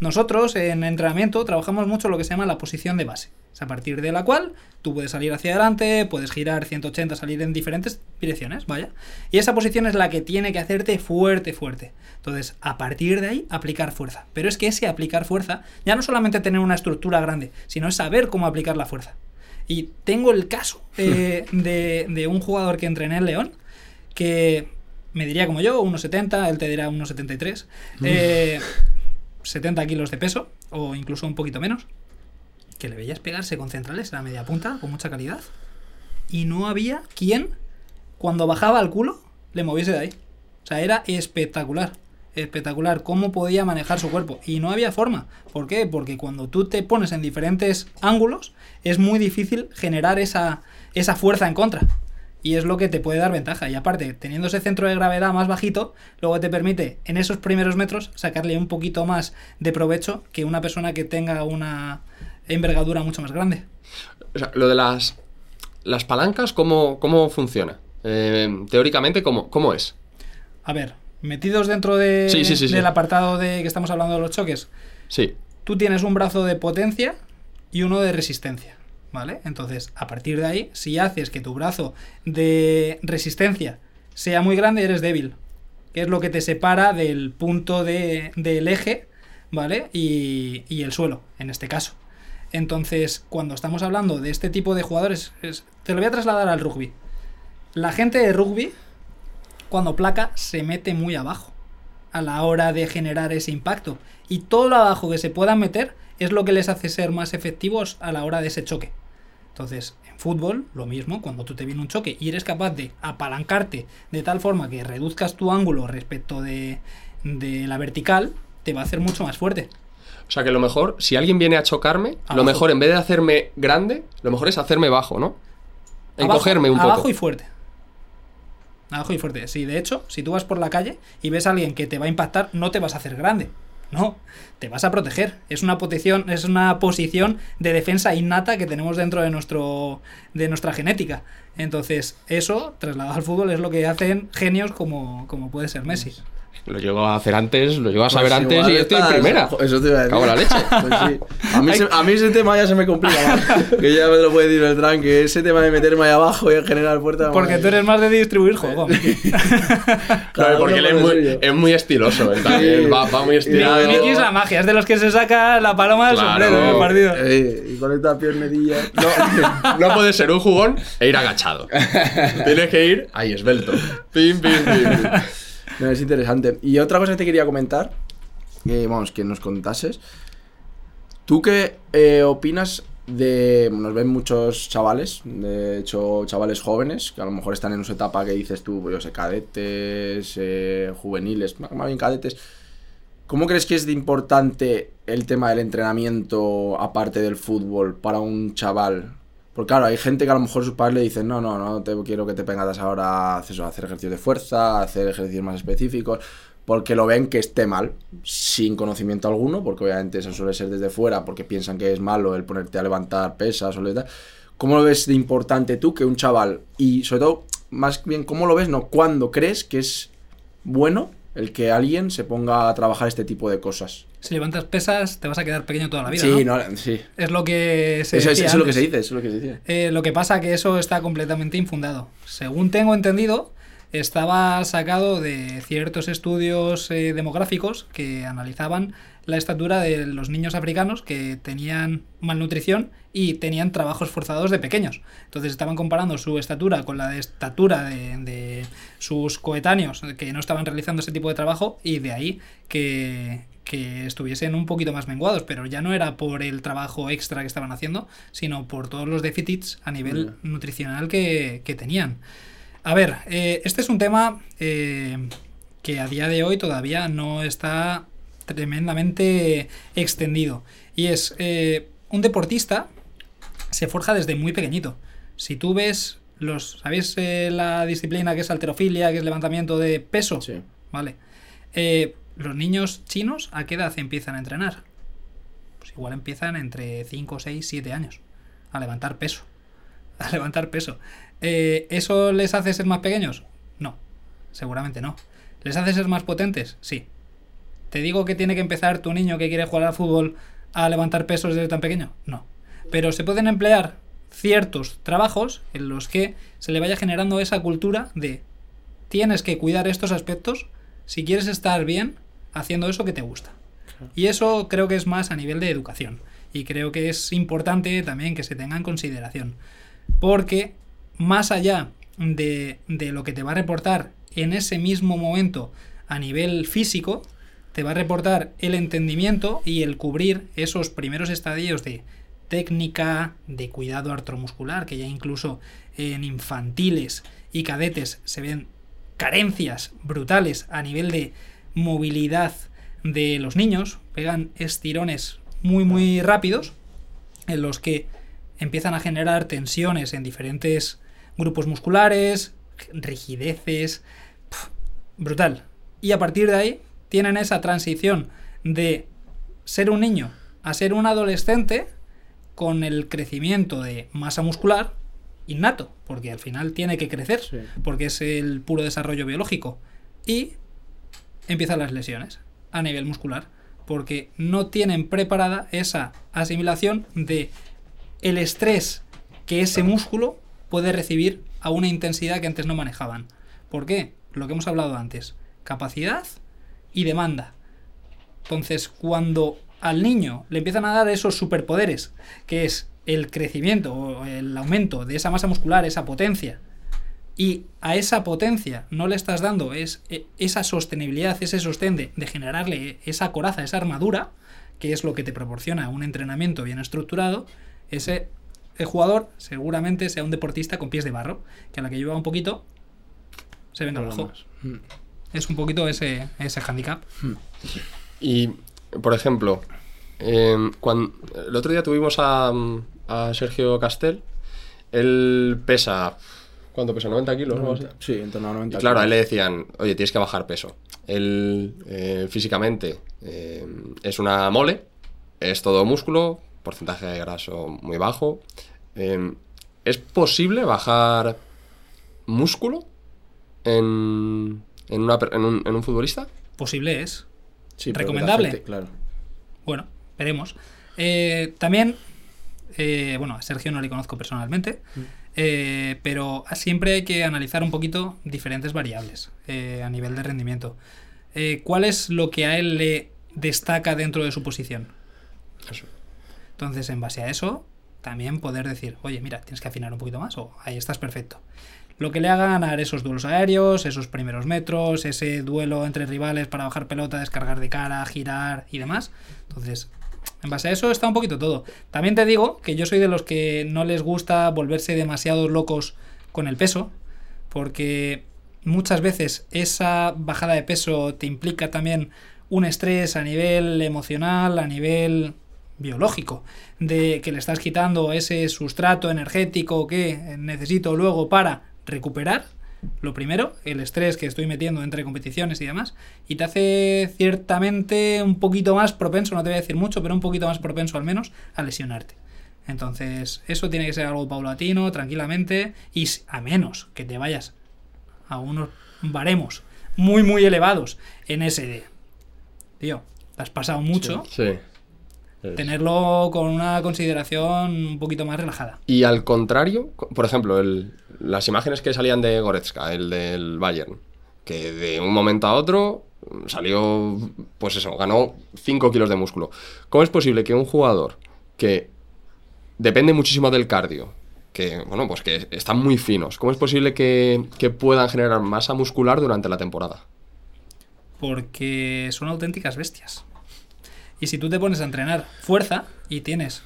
S3: Nosotros en entrenamiento trabajamos mucho lo que se llama la posición de base. Es a partir de la cual tú puedes salir hacia adelante, puedes girar 180, salir en diferentes direcciones, vaya. Y esa posición es la que tiene que hacerte fuerte, fuerte. Entonces, a partir de ahí, aplicar fuerza. Pero es que ese aplicar fuerza, ya no solamente tener una estructura grande, sino saber cómo aplicar la fuerza. Y tengo el caso eh, de, de un jugador que entrené en León, que me diría como yo, 1,70, él te dirá 1,73, eh, 70 kilos de peso, o incluso un poquito menos, que le veías pegarse con centrales a la media punta, con mucha calidad, y no había quien, cuando bajaba al culo, le moviese de ahí. O sea, era espectacular. Espectacular cómo podía manejar su cuerpo. Y no había forma. ¿Por qué? Porque cuando tú te pones en diferentes ángulos, es muy difícil generar esa, esa fuerza en contra. Y es lo que te puede dar ventaja. Y aparte, teniendo ese centro de gravedad más bajito, luego te permite en esos primeros metros sacarle un poquito más de provecho que una persona que tenga una envergadura mucho más grande.
S1: O sea, lo de las, las palancas, ¿cómo, cómo funciona? Eh, teóricamente, ¿cómo, ¿cómo es?
S3: A ver, metidos dentro de,
S1: Sí, sí, sí, sí.
S3: del apartado de que estamos hablando de los choques,
S1: Sí.
S3: tú tienes un brazo de potencia y uno de resistencia. ¿Vale? Entonces, a partir de ahí, si haces que tu brazo de resistencia sea muy grande, eres débil. Que es lo que te separa del punto de- del eje, ¿vale? Y, y el suelo, en este caso. Entonces, cuando estamos hablando de este tipo de jugadores, es- te lo voy a trasladar al rugby. La gente de rugby, cuando placa, se mete muy abajo a la hora de generar ese impacto. Y todo lo abajo que se puedan meter es lo que les hace ser más efectivos a la hora de ese choque. Entonces, en fútbol, lo mismo, cuando tú te viene un choque y eres capaz de apalancarte de tal forma que reduzcas tu ángulo respecto de, de la vertical, te va a hacer mucho más fuerte.
S1: O sea que lo mejor, si alguien viene a chocarme, lo
S3: Abajo.
S1: mejor en vez de hacerme grande, lo mejor es hacerme bajo, ¿no?
S3: Abajo-
S1: Encogerme un
S3: Abajo
S1: poco.
S3: y fuerte. Abajo y fuerte. Sí, de hecho, si tú vas por la calle y ves a alguien que te va a impactar, no te vas a hacer grande. No, te vas a proteger. Es una posición, es una posición de defensa innata que tenemos dentro de nuestro de nuestra genética. Entonces, eso trasladado al fútbol es lo que hacen genios como, como puede ser Messi.
S1: Lo llego a hacer antes, lo llego a saber
S2: Pues
S1: antes y estoy en primera.
S2: Eso te iba a decir.
S1: Cago la leche.
S2: Pues sí. a, mí se- a mí ese tema ya se me complica más. que ya me lo puede decir Beltrán, que ese tema de meterme ahí abajo y generar puerta.
S3: Porque tú eres más de distribuir juego.
S1: Claro, porque él es muy, es muy estiloso, él también,
S2: Sí.
S1: va, va muy
S2: luego-
S3: Miki es la magia, es de los que se saca la paloma del
S1: Claro.
S3: sombrero en el partido.
S2: Eh, y con esta piernetilla.
S1: No, no puedes ser un jugón e ir agachado. Tienes que ir ahí, esbelto. Pim, pim, pim. pim.
S2: Es interesante. Y otra cosa que te quería comentar, que vamos, que nos contases. ¿Tú qué eh, opinas de nos ven muchos chavales, de hecho chavales jóvenes que a lo mejor están en esa etapa que dices tú, pues yo sé, cadetes, eh, juveniles, más bien cadetes. ¿Cómo crees que es importante el tema del entrenamiento aparte del fútbol para un chaval? Porque claro, hay gente que a lo mejor sus padres le dicen, no, no, no te quiero que te pengas ahora a hacer ejercicios de fuerza, a hacer ejercicios más específicos, porque lo ven que esté mal, sin conocimiento alguno, porque obviamente eso suele ser desde fuera, porque piensan que es malo el ponerte a levantar pesas o tal. ¿Cómo lo ves de importante tú que un chaval, y sobre todo, más bien, ¿cómo lo ves? No, ¿cuándo crees que es bueno el que alguien se ponga a trabajar este tipo de cosas?
S3: Si levantas pesas, te vas a quedar pequeño toda la vida.
S2: Sí,
S3: ¿no?
S2: no, sí.
S3: Es lo que se
S2: Eso, es,
S3: decía
S2: eso es lo que se dice, eso es lo que se dice.
S3: Eh, lo que pasa que eso está completamente infundado. Según tengo entendido, estaba sacado de ciertos estudios eh, demográficos que analizaban la estatura de los niños africanos que tenían malnutrición y tenían trabajos forzados de pequeños. Entonces estaban comparando su estatura con la de estatura de, de sus coetáneos que no estaban realizando ese tipo de trabajo y de ahí que, que estuviesen un poquito más menguados, pero ya no era por el trabajo extra que estaban haciendo, sino por todos los déficits a nivel nutricional que, que tenían. A ver, eh, este es un tema eh, que a día de hoy todavía no está tremendamente extendido. Y es, eh, un deportista se forja desde muy pequeñito. Si tú ves los, ¿sabéis la disciplina que es alterofilia, que es levantamiento de peso?
S2: Sí.
S3: Vale. Eh, los niños chinos, ¿a qué edad empiezan a entrenar? Pues igual empiezan entre 5, 6, 7 años a levantar peso. A levantar peso. Eh, ¿Eso les hace ser más pequeños? No, seguramente no. ¿Les hace ser más potentes? Sí. ¿Te digo que tiene que empezar tu niño que quiere jugar al fútbol a levantar pesos desde tan pequeño? No. Pero se pueden emplear ciertos trabajos en los que se le vaya generando esa cultura de tienes que cuidar estos aspectos si quieres estar bien haciendo eso que te gusta. Y eso creo que es más a nivel de educación. Y creo que es importante también que se tenga en consideración. Porque más allá de, de lo que te va a reportar en ese mismo momento a nivel físico, te va a reportar el entendimiento y el cubrir esos primeros estadios de técnica, de cuidado artromuscular, que ya incluso en infantiles y cadetes se ven carencias brutales a nivel de movilidad de los niños, pegan estirones muy muy rápidos en los que empiezan a generar tensiones en diferentes grupos musculares, rigideces, brutal. Y a partir de ahí tienen esa transición de ser un niño a ser un adolescente con el crecimiento de masa muscular innato, porque al final tiene que crecer,
S2: Sí.
S3: porque es el puro desarrollo biológico. Y empiezan las lesiones a nivel muscular, porque no tienen preparada esa asimilación de el estrés que ese músculo puede recibir a una intensidad que antes no manejaban. ¿Por qué? Lo que hemos hablado antes, capacidad y demanda. Entonces, cuando al niño le empiezan a dar esos superpoderes, que es el crecimiento o el aumento de esa masa muscular, esa potencia, y a esa potencia no le estás dando es, e- esa sostenibilidad, ese sostén de, de generarle esa coraza, esa armadura, que es lo que te proporciona un entrenamiento bien estructurado, ese el jugador seguramente sea un deportista con pies de barro, que a la que lleva un poquito se venga abajo. Es un poquito ese, ese handicap.
S1: Y, por ejemplo, em, cuan- el otro día tuvimos a, a Sergio Castel. Él pesa. ¿Cuánto pesa? ¿90 kilos? o algo así?
S2: Sí, en torno a 90.
S1: Y claro, a él le decían, oye, tienes que bajar peso. Él eh, físicamente eh, es una mole, es todo músculo, porcentaje de graso muy bajo. Eh, ¿Es posible bajar músculo en, en, una per- en un, en un futbolista?
S3: Posible es.
S2: Sí,
S3: ¿Recomendable?
S2: afecte, claro.
S3: Bueno, veremos. Eh, también, eh, bueno, a Sergio no le conozco personalmente, eh, pero siempre hay que analizar un poquito diferentes variables eh, a nivel de rendimiento. Eh, ¿Cuál es lo que a él le destaca dentro de su posición?
S1: Eso.
S3: Entonces, en base a eso, también poder decir, oye, mira, tienes que afinar un poquito más o ahí estás perfecto. Lo que le haga ganar esos duelos aéreos, esos primeros metros, ese duelo entre rivales para bajar pelota, descargar de cara, girar y demás. Entonces, En base a eso está un poquito todo. También te digo que yo soy de los que no les gusta volverse demasiado locos con el peso, porque muchas veces esa bajada de peso te implica también un estrés a nivel emocional, a nivel biológico, de que le estás quitando ese sustrato energético que necesito luego para recuperar. Lo primero, el estrés que estoy metiendo entre competiciones y demás, y te hace ciertamente un poquito más propenso, no te voy a decir mucho, pero un poquito más propenso al menos a lesionarte. Entonces, eso tiene que ser algo paulatino, tranquilamente, y a menos que te vayas a unos baremos muy, muy elevados en SD. Tío, te has pasado mucho.
S1: Sí.
S3: Tenerlo con una consideración un poquito más relajada.
S1: Y al contrario, por ejemplo, el, las imágenes que salían de Goretzka, el del Bayern, que de un momento a otro salió, pues eso, ganó 5 kilos de músculo. ¿Cómo es posible que un jugador que depende muchísimo del cardio, que, bueno, pues que están muy finos, ¿cómo es posible que, que puedan generar masa muscular durante la temporada?
S3: Porque son auténticas bestias. Y si tú te pones a entrenar fuerza y tienes...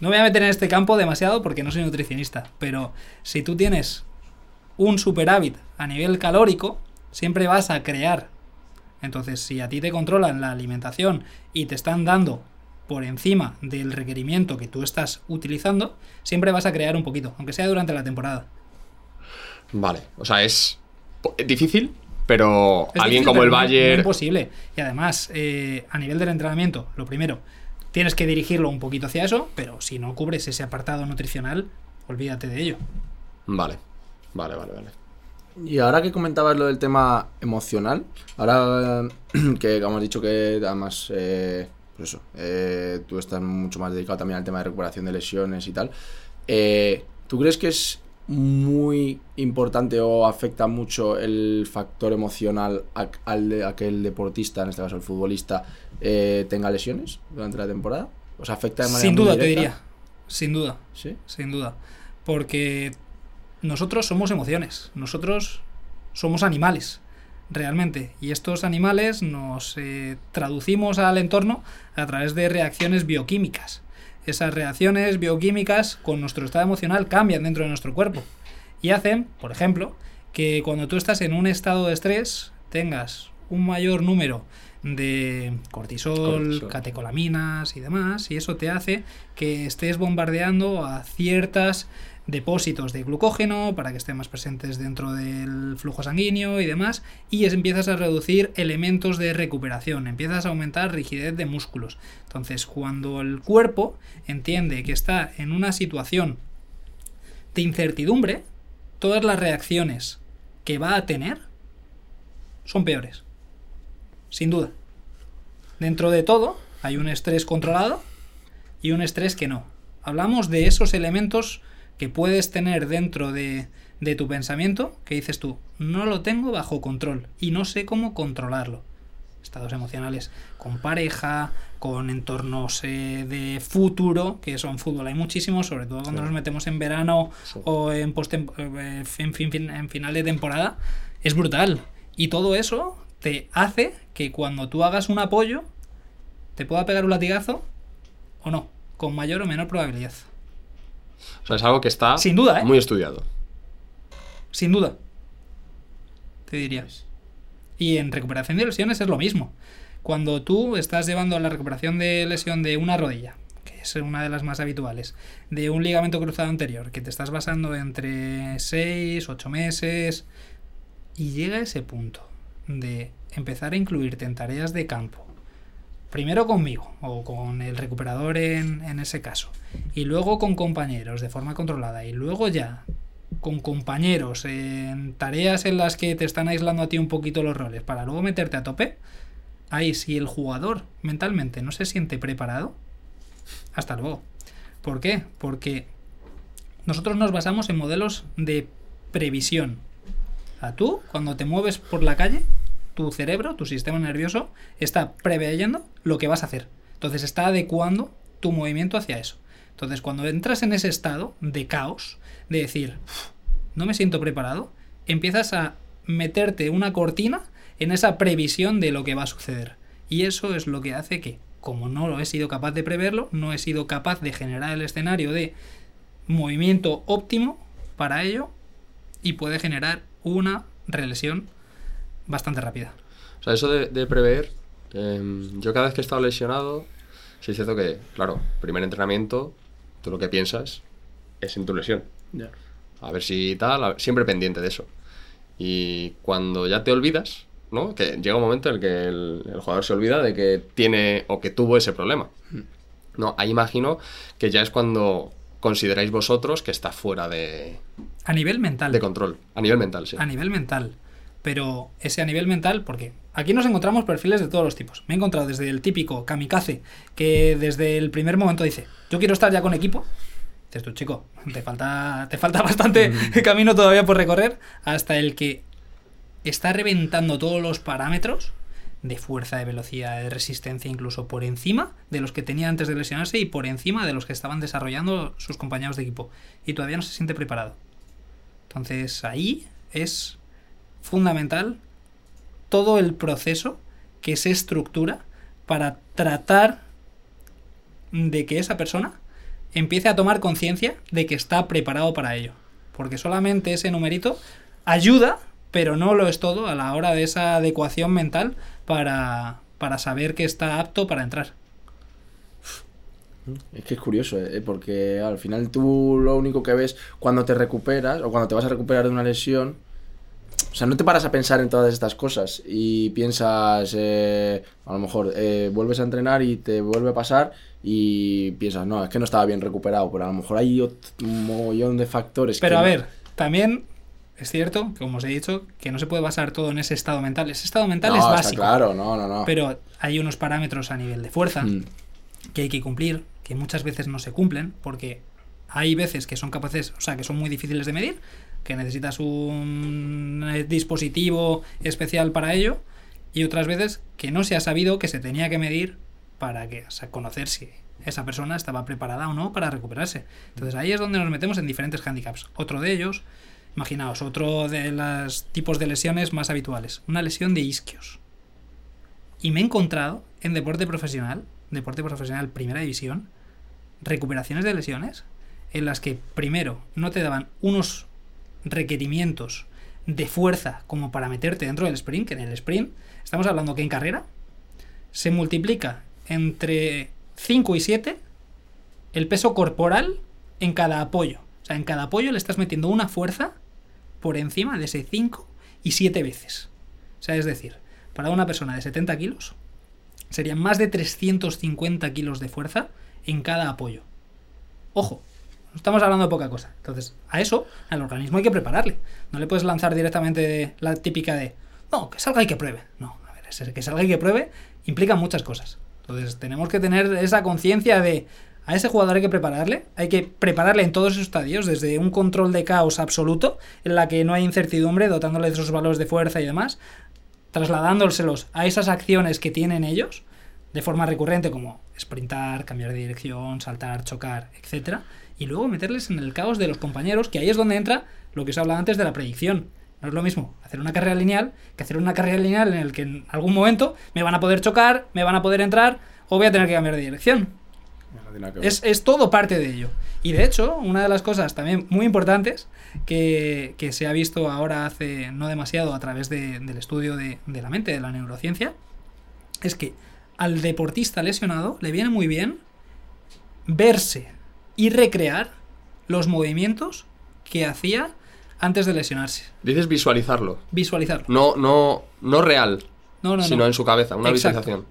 S3: No voy a meter en este campo demasiado porque no soy nutricionista, pero si tú tienes un superávit a nivel calórico, siempre vas a crear. Entonces, si a ti te controlan la alimentación y te están dando por encima del requerimiento que tú estás utilizando, siempre vas a crear un poquito, aunque sea durante la temporada.
S1: Vale, o sea, es difícil, pero
S3: Es
S1: alguien
S3: difícil,
S1: como el Bayern...
S3: imposible. Y además, eh, a nivel del entrenamiento, lo primero, tienes que dirigirlo un poquito hacia eso, pero si no cubres ese apartado nutricional, olvídate de ello.
S1: Vale, vale, vale, vale.
S2: Y ahora que comentabas lo del tema emocional, ahora eh, que hemos dicho que además, eh, pues eso, eh, tú estás mucho más dedicado también al tema de recuperación de lesiones y tal, eh, ¿tú crees que es muy importante o afecta mucho el factor emocional a, al de- a que el deportista, en este caso el futbolista, eh, tenga lesiones durante la temporada? ¿O sea, afecta de manera
S3: Sin
S2: muy
S3: duda, te diría. Sin duda,
S2: ¿Sí?
S3: sin duda. Porque nosotros somos emociones, nosotros somos animales, realmente. Y estos animales nos eh, traducimos al entorno a través de reacciones bioquímicas. Esas reacciones bioquímicas con nuestro estado emocional cambian dentro de nuestro cuerpo. Y hacen, por ejemplo, que cuando tú estás en un estado de estrés tengas un mayor número de cortisol,
S1: Cortisol.
S3: catecolaminas y demás, y eso te hace que estés bombardeando a ciertas depósitos de glucógeno para que estén más presentes dentro del flujo sanguíneo y demás, y empiezas a reducir elementos de recuperación, empiezas a aumentar rigidez de músculos. Entonces, cuando el cuerpo entiende que está en una situación de incertidumbre, todas las reacciones que va a tener son peores. Sin duda. Dentro de todo, hay un estrés controlado y un estrés que no. Hablamos de esos elementos que puedes tener dentro de, de tu pensamiento que dices tú, no lo tengo bajo control y no sé cómo controlarlo. Estados emocionales con pareja, con entornos eh, de futuro, que son fútbol hay muchísimos, sobre todo cuando
S1: Sí.
S3: nos metemos en verano
S1: Sí.
S3: o en, postem- eh, en, fin- fin- en final de temporada, es brutal. Y todo eso te hace que cuando tú hagas un apoyo, te pueda pegar un latigazo o no, con mayor o menor probabilidad.
S1: O sea, es algo que está
S3: Sin duda, ¿eh?
S1: muy estudiado.
S3: Sin duda. Te diría. Y en recuperación de lesiones es lo mismo. Cuando tú estás llevando la recuperación de lesión de una rodilla, que es una de las más habituales, de un ligamento cruzado anterior, que te estás basando entre 6, 8 meses, y llega ese punto de empezar a incluirte en tareas de campo, primero conmigo o con el recuperador en, en ese caso, y luego con compañeros de forma controlada, y luego ya con compañeros en tareas en las que te están aislando a ti un poquito los roles para luego meterte a tope, ahí si el jugador mentalmente no se siente preparado, hasta luego. ¿Por qué? Porque nosotros nos basamos en modelos de previsión. A tú, cuando te mueves por la calle, tu cerebro, tu sistema nervioso, está preveyendo lo que vas a hacer. Entonces está adecuando tu movimiento hacia eso. Entonces, cuando entras en ese estado de caos, de decir, "Uf, no me siento preparado, empiezas a meterte una cortina en esa previsión de lo que va a suceder. Y eso es lo que hace que como no he sido capaz de preverlo, no he sido capaz de generar el escenario de movimiento óptimo para ello y puede generar una relesión bastante rápida.
S1: O sea, eso de, de prever, em, yo cada vez que he estado lesionado, sí es cierto que, claro, primer entrenamiento, tú lo que piensas es en tu lesión.
S2: Ya.
S1: A ver si tal, a- siempre pendiente de eso. Y cuando ya te olvidas, ¿no? Que llega un momento en el que el, el jugador se olvida de que tiene o que tuvo ese problema. No, ahí imagino que ya es cuando consideráis vosotros que está fuera de,
S3: A nivel mental.
S1: de control. A nivel mental, sí.
S3: a nivel mental. Pero ese a nivel mental, porque aquí nos encontramos perfiles de todos los tipos. Me he encontrado desde el típico kamikaze, que desde el primer momento dice, yo quiero estar ya con equipo. Dices tú, chico, te falta, te falta bastante camino todavía por recorrer, hasta el que está reventando todos los parámetros de fuerza, de velocidad, de resistencia, incluso por encima de los que tenía antes de lesionarse y por encima de los que estaban desarrollando sus compañeros de equipo. Y todavía no se siente preparado. Entonces ahí es fundamental todo el proceso que se estructura para tratar de que esa persona empiece a tomar conciencia de que está preparado para ello. Porque solamente ese numerito ayuda, pero no lo es todo a la hora de esa adecuación mental para, para saber que está apto para entrar.
S2: Es que es curioso, ¿eh? porque al final tú lo único que ves cuando te recuperas o cuando te vas a recuperar de una lesión, o sea, no te paras a pensar en todas estas cosas y piensas, eh, a lo mejor eh, vuelves a entrenar y te vuelve a pasar y piensas, no, es que no estaba bien recuperado, pero a lo mejor hay un mogollón de factores.
S3: Pero
S2: que
S3: a
S2: no-
S3: ver, también es cierto, como os he dicho, que no se puede basar todo en ese estado mental. Ese estado mental
S2: no,
S3: es básico.
S2: claro, no, no, no.
S3: Pero hay unos parámetros a nivel de fuerza
S2: Mm.
S3: que hay que cumplir, que muchas veces no se cumplen, porque hay veces que son capaces, o sea, que son muy difíciles de medir, que necesitas un dispositivo especial para ello, y otras veces que no se ha sabido que se tenía que medir para que, conocer si esa persona estaba preparada o no para recuperarse. Entonces ahí es donde nos metemos en diferentes handicaps. Otro de ellos, imaginaos, otro de los tipos de lesiones más habituales, una lesión de isquios. Y me he encontrado en deporte profesional, deporte profesional primera división, recuperaciones de lesiones en las que primero no te daban unos requerimientos de fuerza como para meterte dentro del sprint, que en el sprint estamos hablando que en carrera se multiplica entre 5 y 7 el peso corporal en cada apoyo. O sea, en cada apoyo le estás metiendo una fuerza por encima de ese 5 y 7 veces. O sea, es decir, para una persona de 70 kilos, serían más de 350 kilos de fuerza en cada apoyo. Ojo, estamos hablando de poca cosa. Entonces, a eso, al organismo hay que prepararle. No le puedes lanzar directamente la típica de, no, que salga y que pruebe. No, a ver, ese que salga y que pruebe implica muchas cosas. Entonces, tenemos que tener esa conciencia de, a ese jugador hay que prepararle, hay que prepararle en todos sus estadios, desde un control de caos absoluto, en la que no hay incertidumbre, dotándole de esos valores de fuerza y demás, trasladándoselos a esas acciones que tienen ellos de forma recurrente como sprintar, cambiar de dirección, saltar, chocar, etcétera, y luego meterles en el caos de los compañeros, que ahí es donde entra lo que os hablaba antes de la predicción. No es lo mismo hacer una carrera lineal que hacer una carrera lineal en el que en algún momento me van a poder chocar, me van a poder entrar o voy a tener que cambiar de dirección.
S2: No.
S3: Es, es todo parte de ello. Y de hecho, una de las cosas también muy importantes que, que se ha visto ahora hace no demasiado a través de- del estudio de, de la mente, de la neurociencia, es que al deportista lesionado le viene muy bien verse y recrear los movimientos que hacía antes de lesionarse.
S1: Dices visualizarlo.
S3: Visualizarlo.
S1: No, no, no real,
S3: No, no,
S1: sino
S3: no.
S1: en su cabeza, una
S3: Exacto.
S1: visualización.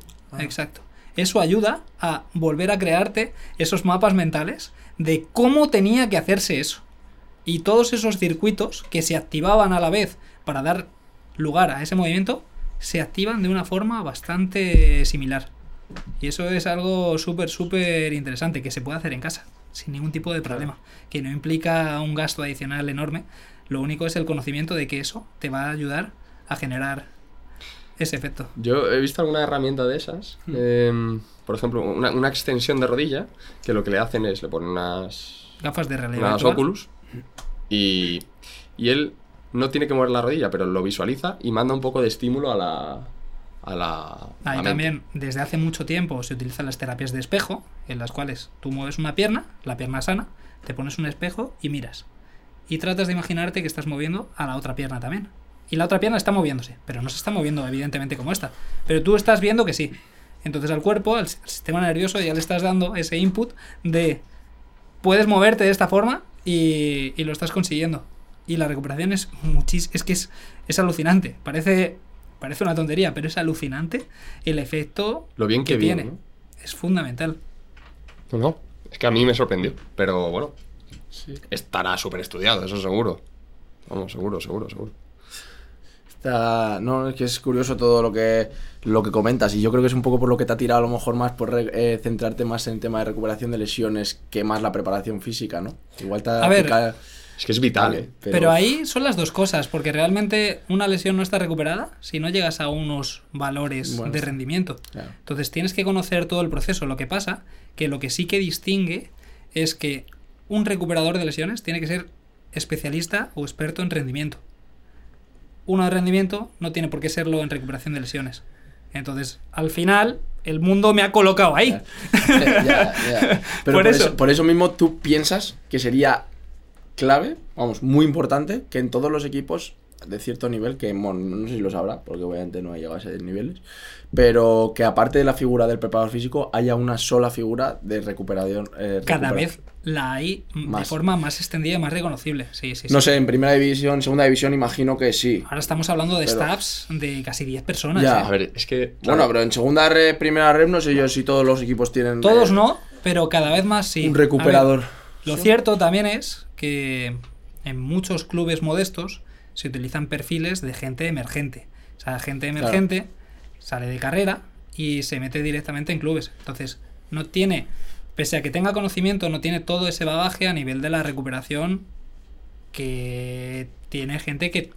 S3: Exacto. Eso ayuda a volver a crearte esos mapas mentales de cómo tenía que hacerse eso. Y todos esos circuitos que se activaban a la vez para dar lugar a ese movimiento, se activan de una forma bastante similar. Y eso es algo súper, súper interesante que se puede hacer en casa, sin ningún tipo de problema. Que no implica un gasto adicional enorme. Lo único es el conocimiento de que eso te va a ayudar a generar ese efecto.
S1: Yo he visto alguna herramienta de esas.
S3: Hmm.
S1: em, por ejemplo, una, una extensión de rodilla, que lo que le hacen es le ponen unas,
S3: Gafas de realidad
S1: unas. Oculus y, y él no tiene que mover la rodilla, pero lo visualiza y manda un poco de estímulo a la, a la.
S3: Ahí también, desde hace mucho tiempo, se utilizan las terapias de espejo, en las cuales tú mueves una pierna, la pierna sana, te pones un espejo y miras. Y tratas de imaginarte que estás moviendo a la otra pierna también. Y la otra pierna está moviéndose, pero no se está moviendo evidentemente como esta. Pero tú estás viendo que sí. Entonces al cuerpo, al sistema nervioso, ya le estás dando ese input de puedes moverte de esta forma y, y lo estás consiguiendo. Y la recuperación es muchis, es que es, es alucinante. Parece, parece una tontería, pero es alucinante el efecto
S1: Lo bien que,
S3: que
S1: viene.
S3: tiene. Es fundamental.
S1: No, no, es que a mí me sorprendió. Pero bueno, estará súper estudiado, eso seguro. Vamos, seguro, seguro, seguro.
S2: Está- no, es que es curioso todo lo que, lo que comentas y yo creo que es un poco por lo que te ha tirado a lo mejor más por re- eh, centrarte más en el tema de recuperación de lesiones que más la preparación física, ¿no? Igual te
S3: A ver,
S1: Es que es vital,
S2: Vale,
S1: ¿eh?
S3: Pero, ahí son las dos cosas, porque realmente una lesión no está recuperada si no llegas a unos valores
S2: Bueno,
S3: de rendimiento.
S2: Claro.
S3: Entonces tienes que conocer todo el proceso. Lo que pasa que lo que sí que distingue es que un recuperador de lesiones tiene que ser especialista o experto en rendimiento. Uno de rendimiento no tiene por qué serlo en recuperación de lesiones. Entonces, al final, el mundo me ha colocado ahí.
S2: Ya, ya. Pero
S3: Por
S2: por,
S3: eso.
S2: eso. por eso mismo tú piensas que sería clave, vamos, muy importante, que en todos los equipos de cierto nivel, que bueno, no sé si lo sabrá, porque obviamente no ha llegado a esos niveles, pero que aparte de la figura del preparador físico, haya una sola figura de recuperación. eh,
S3: Cada
S2: recuperación.
S3: vez la hay de
S2: Más.
S3: forma más extendida y más reconocible. Sí, sí, sí.
S2: No sé, en primera división, segunda división, imagino que sí.
S3: Ahora estamos hablando de
S2: Pero-
S3: staffs de casi 10 personas.
S2: Ya.
S3: ¿eh?
S1: A ver, es que.
S2: Bueno, pero en segunda red, primera red, no sé yo si todos los equipos tienen.
S3: Todos
S2: eh,
S3: no, pero cada vez más sí.
S2: Un recuperador.
S3: Lo
S2: Sí.
S3: cierto también es que en muchos clubes modestos se utilizan perfiles de gente emergente. O sea, gente emergente sale de carrera y se mete directamente en clubes. Entonces, no tiene, pese a que tenga conocimiento, no tiene todo ese bagaje a nivel de la recuperación que tiene gente que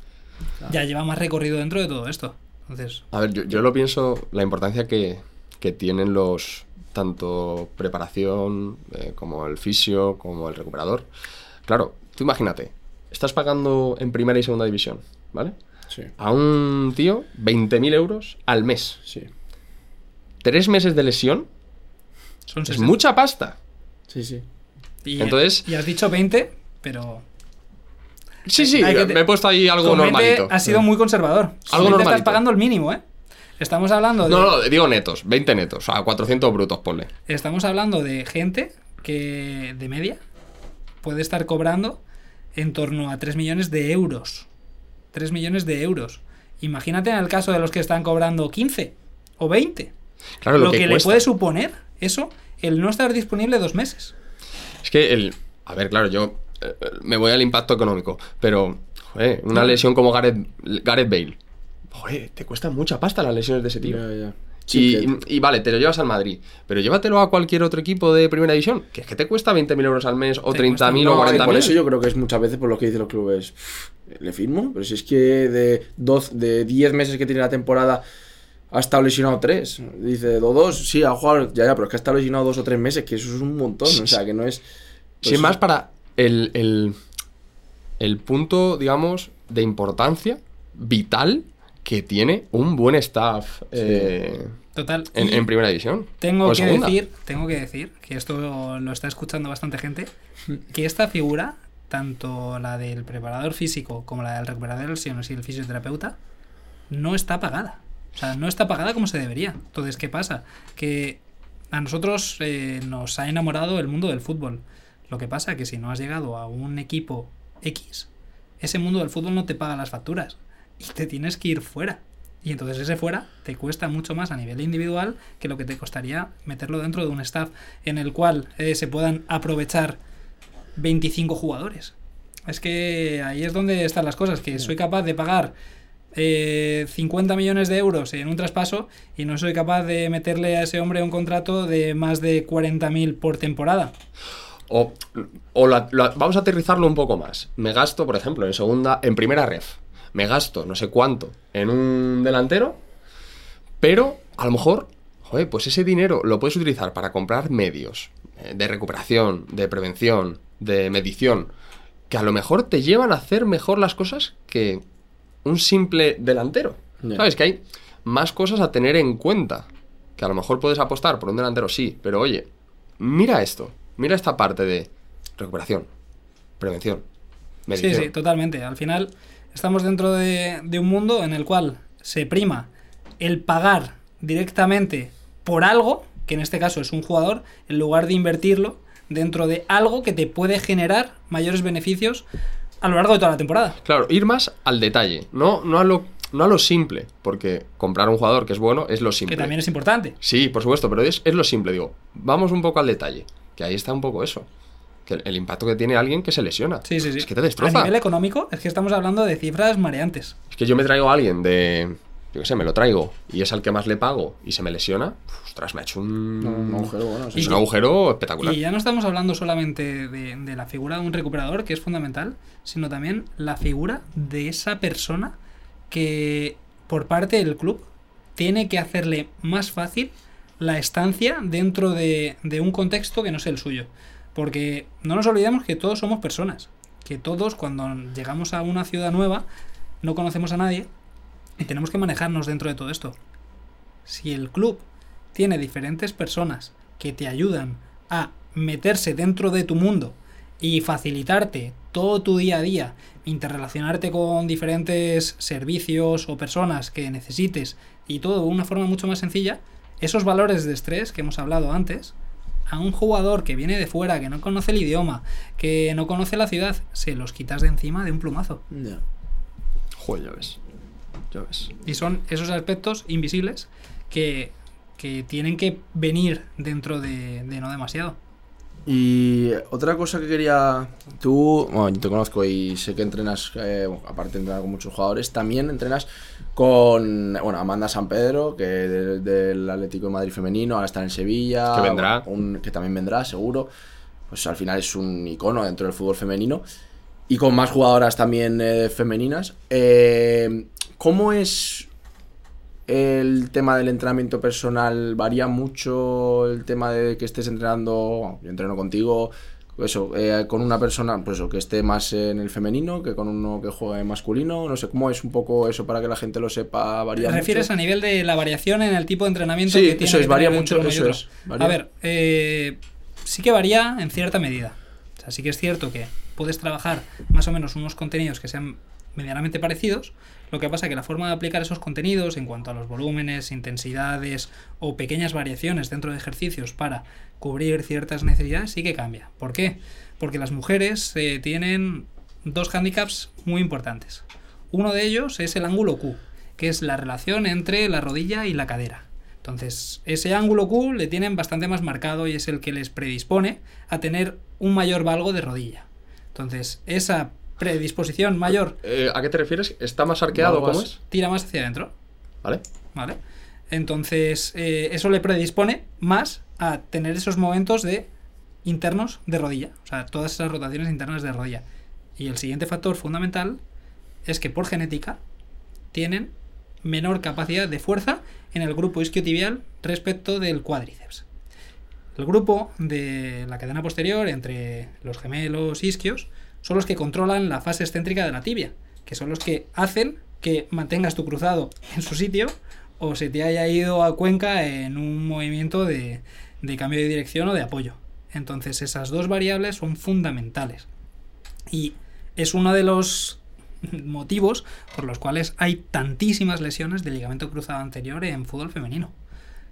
S3: ya lleva más recorrido dentro de todo esto. Entonces,
S1: A ver, yo, yo lo pienso, la importancia que, que tienen los. Tanto preparación eh, como el fisio, como el recuperador. Claro, tú imagínate, estás pagando en primera y segunda división, ¿vale?
S2: Sí,
S1: A un tío 20.000 euros al mes.
S2: sí.
S1: Tres meses de lesión
S3: son
S1: es
S3: 60.
S1: mucha pasta.
S2: Sí, sí.
S3: Y,
S1: Entonces-
S3: y has dicho 20, pero
S1: Sí, sí, me he puesto ahí algo
S3: Con 20
S1: normalito.
S3: Has sido muy conservador.
S1: Algo
S3: Con 20
S1: normalito.
S3: Estás pagando el mínimo, ¿eh? Estamos hablando de,
S1: No, no, digo netos, 20 netos, o sea, 400 brutos, ponle.
S3: estamos hablando de gente que de media puede estar cobrando en torno a 3 millones de euros. 3 millones de euros. Imagínate en el caso de los que están cobrando 15 o 20.
S1: Claro,
S3: lo,
S1: lo,
S3: que,
S1: que,
S3: le puede suponer eso, el no estar disponible dos meses.
S1: Es que el. A ver, claro, yo eh, eh, me voy al impacto económico, pero. Joder, una lesión como Gareth, Gareth Bale. Joder, te cuesta mucha pasta las lesiones de ese tío. Y,
S2: Sí, que-
S1: y vale, te lo llevas al Madrid, pero llévatelo a cualquier otro equipo de primera división, que es que te cuesta 20.000 euros al mes, o
S3: Te cuesta-
S1: 30.000
S2: No,
S1: o
S2: y por eso
S1: 40.000.
S2: yo creo que es muchas veces por lo que dicen los clubes. "Pff, ¿Le firmo? Pero si es que de, de 10 meses que tiene la temporada ha estado lesionado 3. Dice, o dos, sí, ha jugado, ya, ya, pero es que ha estado lesionado 2 o 3 meses, que eso es un montón. O sea, que no es. pues
S1: Sin más, para el, el, el punto, digamos, de importancia vital que tiene un buen staff eh,
S3: Total.
S1: en, primera división.
S3: Tengo que
S1: segunda.
S3: decir, tengo que decir que esto lo está escuchando bastante gente, que esta figura, tanto la del preparador físico como la del recuperador de lesiones y el fisioterapeuta, no está pagada. O sea, no está pagada como se debería. Entonces, ¿qué pasa? Que a nosotros eh, nos ha enamorado el mundo del fútbol. Lo que pasa que si no has llegado a un equipo X, ese mundo del fútbol no te paga las facturas y te tienes que ir fuera. Y entonces ese fuera te cuesta mucho más a nivel individual que lo que te costaría meterlo dentro de un staff en el cual eh, se puedan aprovechar 25 jugadores. Es que ahí es donde están las cosas, que soy capaz de pagar eh, 50 millones de euros en un traspaso y no soy capaz de meterle a ese hombre un contrato de más de 40.000 por temporada.
S1: O, o la- la- vamos a aterrizarlo un poco más. Me gasto, por ejemplo, en segunda, en primera ref. Me gasto no sé cuánto en un delantero, pero a lo mejor, joder, pues ese dinero lo puedes utilizar para comprar medios eh, de recuperación, de prevención, de medición, que a lo mejor te llevan a hacer mejor las cosas que un simple delantero. ¿Sabes? Que hay más cosas a tener en cuenta. Que a lo mejor puedes apostar por un delantero, sí, pero oye, mira esto, mira esta parte de recuperación, prevención,
S3: Sí,
S1: medición.
S3: sí, totalmente. Al final estamos dentro de, de un mundo en el cual se prima el pagar directamente por algo, que en este caso es un jugador, en lugar de invertirlo dentro de algo que te puede generar mayores beneficios a lo largo de toda la temporada.
S1: Claro, ir más al detalle, no, no, a lo, no a lo simple, porque comprar un jugador que es bueno es lo simple.
S3: Que también es importante.
S1: Sí, por supuesto, pero es, es lo simple, digo, vamos un poco al detalle, que ahí está un poco eso, que el, impacto que tiene alguien que se lesiona.
S3: Sí, sí, sí.
S1: Es que te
S3: A
S1: destroza.
S3: nivel económico, es que estamos hablando de cifras mareantes.
S1: Es que yo me traigo a alguien de, yo qué sé, me lo traigo y es al que más le pago y se me lesiona, ostras, me ha hecho un,
S2: Un agujero, bueno, sí.
S1: es
S3: Y-
S1: un agujero espectacular.
S3: Y ya no estamos hablando solamente de, de la figura de un recuperador, que es fundamental, sino también la figura de esa persona que por parte del club tiene que hacerle más fácil la estancia dentro de, de un contexto que no es el suyo. Porque no nos olvidemos que todos somos personas, que todos cuando llegamos a una ciudad nueva no conocemos a nadie y tenemos que manejarnos dentro de todo esto. Si el club tiene diferentes personas que te ayudan a meterse dentro de tu mundo y facilitarte todo tu día a día, interrelacionarte con diferentes servicios o personas que necesites y todo de una forma mucho más sencilla, esos valores de estrés que hemos hablado antes, a un jugador que viene de fuera, que no conoce el idioma, que no conoce la ciudad, se los quitas de encima de un plumazo.
S2: Ya.
S1: Joder, ya ves. Ya ves.
S3: Y son esos aspectos invisibles que, que tienen que venir dentro de, de no demasiado.
S2: Y otra cosa que quería. Tú, bueno, yo te conozco y sé que entrenas, eh, bueno, aparte de entrenar con muchos jugadores, también entrenas con. Bueno, Amanda San Pedro, que de- del Atlético de Madrid Femenino, ahora está en Sevilla.
S1: Que vendrá.
S2: un- que también vendrá, seguro. Pues al final es un icono dentro del fútbol femenino. Y con más jugadoras también eh, femeninas. Eh, ¿Cómo es el tema del entrenamiento personal varía mucho el tema de que estés entrenando, yo entreno contigo, eso, eh, con una persona, pues eso, que esté más en el femenino que con uno que juegue en masculino, no sé cómo es un poco eso para que la gente lo sepa, varía
S3: ¿Te refieres
S2: mucho?
S3: a nivel de la variación en el tipo de entrenamiento
S2: Sí,
S3: que tiene
S2: eso es,
S3: que
S2: varía mucho, eso es, varía.
S3: A ver, eh, sí que varía en cierta medida. O sea, sí que es cierto que puedes trabajar más o menos unos contenidos que sean medianamente parecidos. Lo que pasa que la forma de aplicar esos contenidos en cuanto a los volúmenes, intensidades o pequeñas variaciones dentro de ejercicios para cubrir ciertas necesidades sí que cambia. ¿Por qué? Porque las mujeres eh, tienen dos hándicaps muy importantes. Uno de ellos es el ángulo Q, que es la relación entre la rodilla y la cadera. Entonces, ese ángulo Q le tienen bastante más marcado y es el que les predispone a tener un mayor valgo de rodilla. Entonces, esa predisposición mayor
S1: Eh, ¿A qué te refieres? ¿Está más arqueado? ¿Cómo es?
S3: tira más hacia adentro,
S1: ¿Vale?
S3: ¿vale? Entonces, eh, eso le predispone más a tener esos momentos de internos de rodilla, o sea, todas esas rotaciones internas de rodilla. Y el siguiente factor fundamental es que por genética tienen menor capacidad de fuerza en el grupo isquiotibial respecto del cuádriceps. El grupo de la cadena posterior entre los gemelos isquios son los que controlan la fase excéntrica de la tibia, que son los que hacen que mantengas tu cruzado en su sitio o se te haya ido a cuenca en un movimiento de, de cambio de dirección o de apoyo. Entonces esas dos variables son fundamentales. Y es uno de los motivos por los cuales hay tantísimas lesiones de ligamento cruzado anterior en fútbol femenino.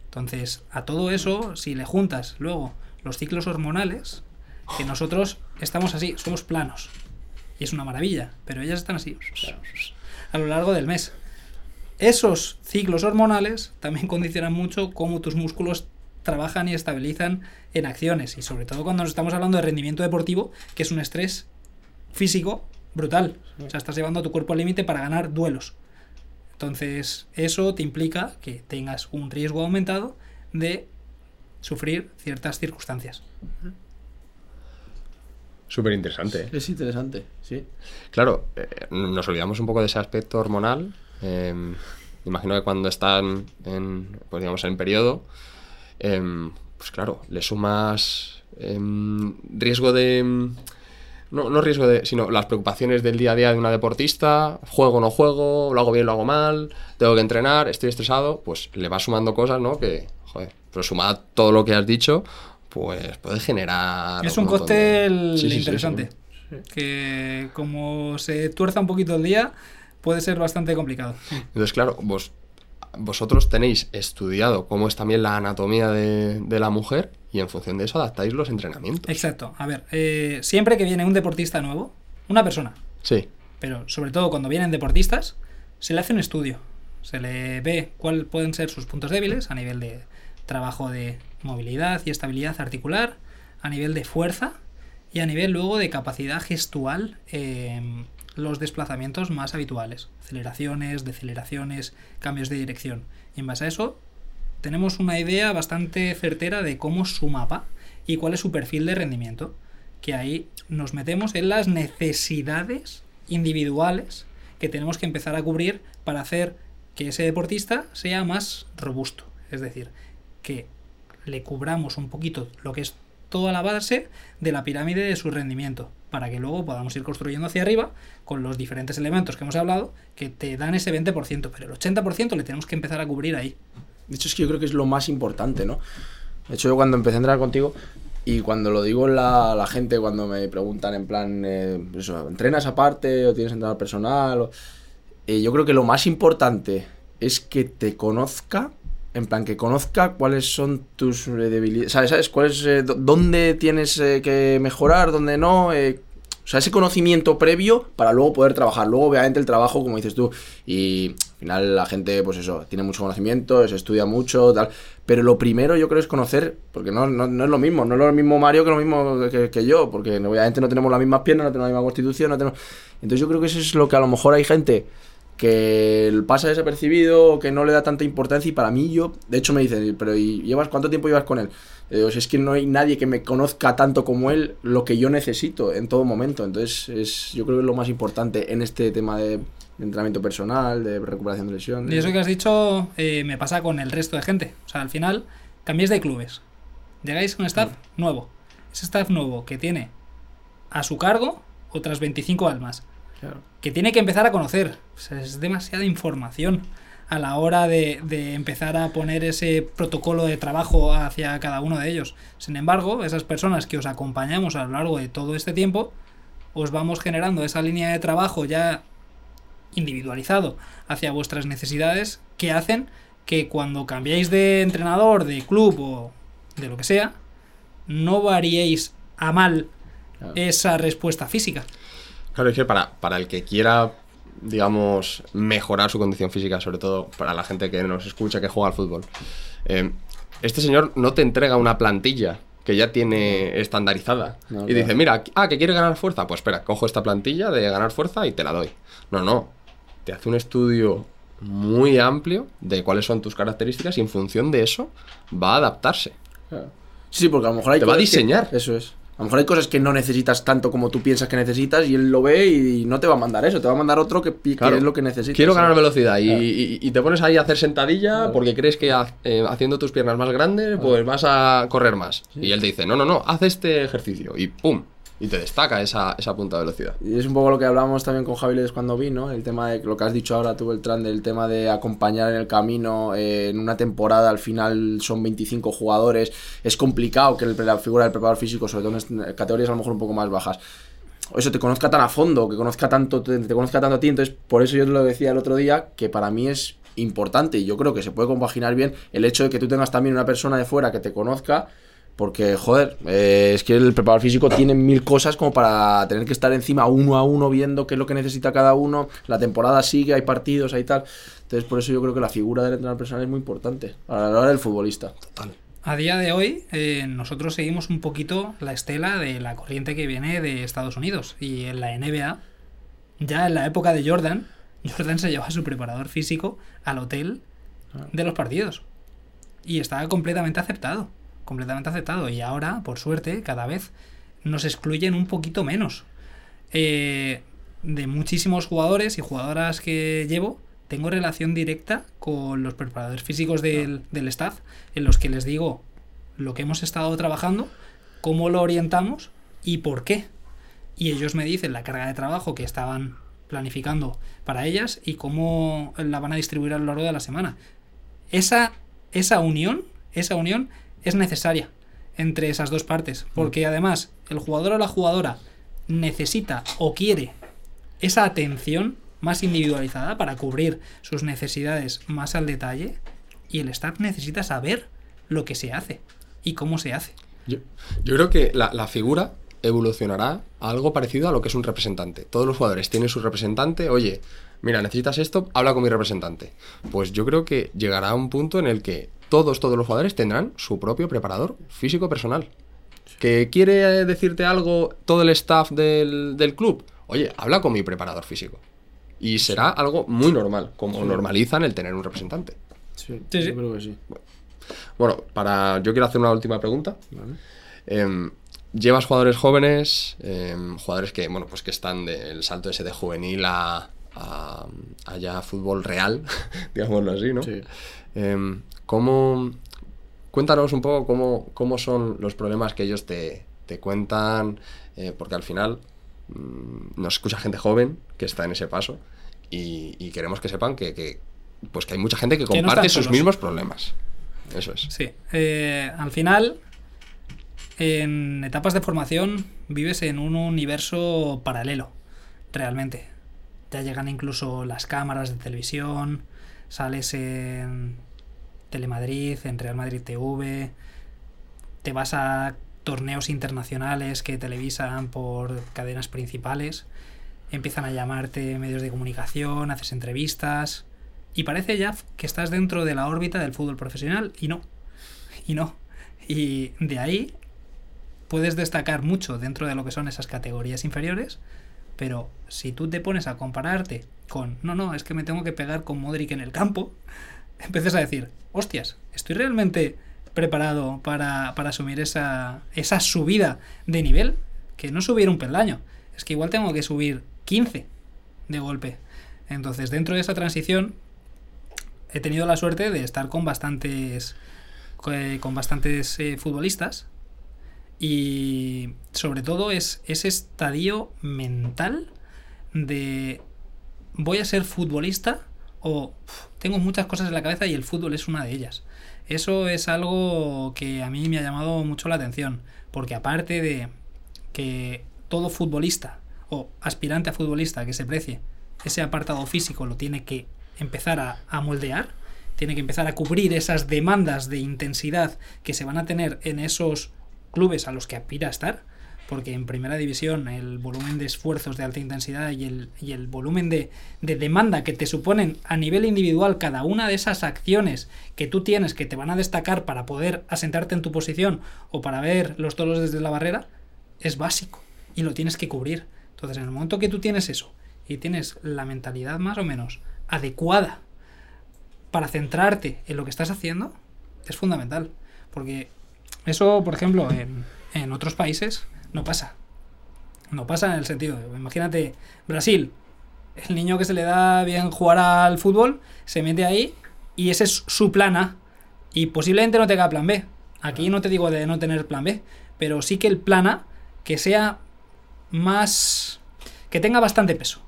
S3: Entonces, a todo eso, si le juntas luego los ciclos hormonales, que nosotros estamos así, somos planos. Y es una maravilla, pero ellas están así, a lo largo del mes. Esos ciclos hormonales también condicionan mucho cómo tus músculos trabajan y estabilizan en acciones. Y sobre todo cuando nos estamos hablando de rendimiento deportivo, que es un estrés físico brutal. O sea, estás llevando a tu cuerpo al límite para ganar duelos. Entonces, eso te implica que tengas un riesgo aumentado de sufrir ciertas circunstancias.
S1: Súper interesante. ¿eh?
S2: Es interesante, sí.
S1: Claro, eh, nos olvidamos un poco de ese aspecto hormonal. eh, imagino que cuando están en, pues digamos, en periodo, em, pues claro, le sumas em, riesgo de, no, no riesgo de, sino las preocupaciones del día a día de una deportista, juego o no juego, lo hago bien, lo hago mal, tengo que entrenar, estoy estresado, pues le va sumando cosas, ¿no? Que, joder, pero sumado a todo lo que has dicho, pues puede generar...
S3: Es un cóctel
S1: Sí, sí, sí,
S3: interesante.
S1: sí.
S3: Que como se tuerza un poquito el día, puede ser bastante complicado.
S1: Entonces, claro, vos, vosotros tenéis estudiado cómo es también la anatomía de, de la mujer y en función de eso adaptáis los entrenamientos.
S3: Exacto. A ver, eh, siempre que viene un deportista nuevo, una persona,
S1: Sí,
S3: pero sobre todo cuando vienen deportistas, se le hace un estudio. Se le ve cuáles pueden ser sus puntos débiles a nivel de trabajo de movilidad y estabilidad articular, a nivel de fuerza y a nivel luego de capacidad gestual en los desplazamientos más habituales. Aceleraciones, deceleraciones, cambios de dirección. Y en base a eso tenemos una idea bastante certera de cómo es su mapa y cuál es su perfil de rendimiento. Que ahí nos metemos en las necesidades individuales que tenemos que empezar a cubrir para hacer que ese deportista sea más robusto. Es decir, que le cubramos un poquito lo que es toda la base de la pirámide de su rendimiento, para que luego podamos ir construyendo hacia arriba con los diferentes elementos que hemos hablado, que te dan ese 20%, pero el 80% le tenemos que empezar a cubrir ahí.
S2: De hecho, es que yo creo que es lo más importante, ¿no? De hecho, yo cuando empecé a entrenar contigo y cuando lo digo la, la gente, cuando me preguntan en plan, eh, ¿entrenas aparte o tienes entrenador personal? O- eh, yo creo que lo más importante es que te conozca, en plan, que conozca cuáles son tus eh, debilidades, ¿sabes? ¿Sabes? ¿Cuál es, eh, dó- ¿Dónde tienes eh, que mejorar? ¿Dónde no? Eh, o sea, ese conocimiento previo para luego poder trabajar. Luego, obviamente, el trabajo, como dices tú, y al final la gente, pues eso, tiene mucho conocimiento, se estudia mucho, tal. Pero lo primero yo creo es conocer, porque no, no, no es lo mismo, no es lo mismo Mario que lo mismo que, que yo, porque obviamente no tenemos las mismas piernas, no tenemos la misma constitución, no tenemos... Entonces yo creo que eso es lo que a lo mejor hay gente que pasa desapercibido que no le da tanta importancia y para mí yo, de hecho me dicen, pero ¿y llevas cuánto tiempo llevas con él? Le digo, "Si es que no hay nadie que me conozca tanto como él lo que yo necesito en todo momento. Entonces es, yo creo que es lo más importante en este tema de, de entrenamiento personal, de recuperación de lesiones.
S3: Y eso que has dicho eh, me pasa con el resto de gente. O sea, al final cambiáis de clubes. Llegáis a un staff nuevo. Ese staff nuevo que tiene a su cargo otras 25 almas.
S2: Claro.
S3: que tiene que empezar a conocer. O sea, es demasiada información a la hora de, de empezar a poner ese protocolo de trabajo hacia cada uno de ellos. Sin embargo, esas personas que os acompañamos a lo largo de todo este tiempo, os vamos generando esa línea de trabajo ya individualizado hacia vuestras necesidades que hacen que cuando cambiáis de entrenador, de club o de lo que sea, no variéis a mal esa respuesta física.
S1: Claro, es que para, para el que quiera, digamos, mejorar su condición física, sobre todo para la gente que nos escucha, que juega al fútbol, eh, este señor no te entrega una plantilla que ya tiene estandarizada.
S2: No,
S1: y dice, mira, ah, que quiere ganar fuerza, pues espera, cojo esta plantilla de ganar fuerza y te la doy. No, no. Te hace un estudio muy amplio de cuáles son tus características y en función de eso va a adaptarse.
S2: Claro. Sí, porque a lo mejor hay
S1: Te va a
S2: que-
S1: diseñar.
S2: eso es. A lo mejor hay cosas que no necesitas tanto como tú piensas que necesitas y él lo ve y no te va a mandar eso, te va a mandar otro que, es lo que necesitas.
S1: Quiero ganar velocidad y,
S2: Claro.
S1: y- y te pones ahí a hacer sentadilla
S2: Claro.
S1: porque crees que ha- eh, haciendo tus piernas más grandes pues vas a correr más. Y él te dice, no, no, no, haz este ejercicio y ¡pum! Y te destaca esa, esa punta de velocidad.
S2: Y es un poco lo que hablábamos también con Javi Ledes cuando vino, el tema de lo que has dicho ahora tú, Beltrán, del tema de acompañar en el camino. eh, en una temporada al final son 25 jugadores. Es complicado que el- la figura del preparador físico, sobre todo en categorías a lo mejor un poco más bajas, eso te conozca tan a fondo, que conozca tanto, te, te conozca tanto a ti. Entonces, por eso yo te lo decía el otro día, que para mí es importante y yo creo que se puede compaginar bien el hecho de que tú tengas también una persona de fuera que te conozca. Porque, joder, eh, es que el preparador físico tiene mil cosas como para tener que estar encima uno a uno viendo qué es lo que necesita cada uno. La temporada sigue, hay partidos, hay tal. Entonces, por eso yo creo que la figura del entrenador personal es muy importante a la hora del futbolista.
S1: Total.
S3: A día de hoy, eh, nosotros seguimos un poquito la estela de la corriente que viene de Estados Unidos. Y en la NBA, ya en la época de Jordan, Jordan se llevaba a su preparador físico al hotel de los partidos. Y estaba completamente aceptado. Completamente aceptado. Y ahora, por suerte, cada vez nos excluyen un poquito menos. Eh, de muchísimos jugadores y jugadoras que llevo, tengo relación directa con los preparadores físicos del, del staff, en los que les digo lo que hemos estado trabajando, cómo lo orientamos y por qué. y ellos me dicen la carga de trabajo que estaban planificando para ellas y cómo la van a distribuir a lo largo de la semana. Esa, esa unión, esa unión es necesaria entre esas dos partes, porque además el jugador o la jugadora necesita o quiere esa atención más individualizada para cubrir sus necesidades más al detalle y el staff necesita saber lo que se hace y cómo se hace.
S1: Yo, yo creo que la, la figura evolucionará a algo parecido a lo que es un representante. Todos los jugadores tienen su representante, oye, mira, necesitas esto, habla con mi representante. Pues yo creo que llegará a un punto en el que todos, todos los jugadores tendrán su propio preparador físico personal. Que quiere decirte algo todo el staff del, del club, oye, habla con mi preparador físico. Y será algo muy normal, como normalizan el tener un representante.
S2: Sí,
S3: Sí, sí.
S2: yo creo que sí.
S1: Bueno, para yo quiero hacer una última pregunta.
S2: Vale.
S1: Em, llevas jugadores jóvenes, em, jugadores que, bueno, pues que están del salto ese de juvenil a, a, a ya fútbol real, digámoslo así, ¿no?
S2: Sí.
S1: Em, ¿cómo, cuéntanos un poco cómo, cómo son los problemas que ellos te, te cuentan, eh, porque al final mm, nos escucha gente joven que está en ese paso y, y queremos que sepan que, que, pues que hay mucha gente que
S3: Que no
S1: comparte sus
S3: solos.
S1: mismos problemas. Eso es.
S3: Sí, eh, al final, en etapas de formación vives en un universo paralelo, realmente. Ya llegan incluso las cámaras de televisión, sales en Telemadrid, en Real Madrid TV, te vas a torneos internacionales que televisan por cadenas principales, empiezan a llamarte medios de comunicación, haces entrevistas. Y parece ya que estás dentro de la órbita del fútbol profesional y no, y no. Y de ahí puedes destacar mucho dentro de lo que son esas categorías inferiores, pero si tú te pones a compararte con, no, no, es que me tengo que pegar con Modric en el campo, empiezas a decir, hostias, ¿estoy realmente preparado para, para asumir esa, esa subida de nivel? Que no subir un peldaño, es que igual tengo que subir 15 de golpe. Entonces, dentro de esa transición, he tenido la suerte de estar con bastantes con bastantes eh, futbolistas y sobre todo es ese estadio mental de voy a ser futbolista o "Uf, tengo muchas cosas en la cabeza y el fútbol es una de ellas. Eso es algo que a mí me ha llamado mucho la atención, porque aparte de que todo futbolista o aspirante a futbolista que se precie ese apartado físico lo tiene que empezar a, a moldear, tiene que empezar a cubrir esas demandas de intensidad que se van a tener en esos clubes a los que aspira a estar, porque en primera división el volumen de esfuerzos de alta intensidad y el, y el volumen de, de demanda que te suponen a nivel individual cada una de esas acciones que tú tienes que te van a destacar para poder asentarte en tu posición o para ver los toros desde la barrera, es básico y lo tienes que cubrir. Entonces, en el momento que tú tienes eso y tienes la mentalidad más o menos adecuada para centrarte en lo que estás haciendo, es fundamental. Porque eso, por ejemplo, en, en otros países no pasa. No pasa en el sentido, de- imagínate, Brasil, el niño que se le da bien jugar al fútbol, se mete ahí y ese es su plan A. Y posiblemente no tenga plan B. Aquí no te digo de no tener plan B, pero sí que el plan A, que sea más... que tenga bastante peso.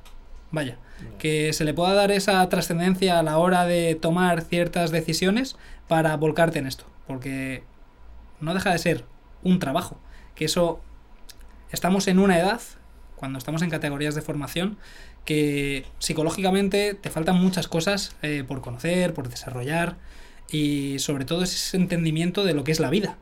S3: Vaya, que se le pueda dar esa trascendencia a la hora de tomar ciertas decisiones para volcarte en esto. Porque no deja de ser un trabajo. Que eso estamos en una edad, cuando estamos en categorías de formación, que psicológicamente te faltan muchas cosas eh, por conocer, por desarrollar y sobre todo ese entendimiento de lo que es la vida.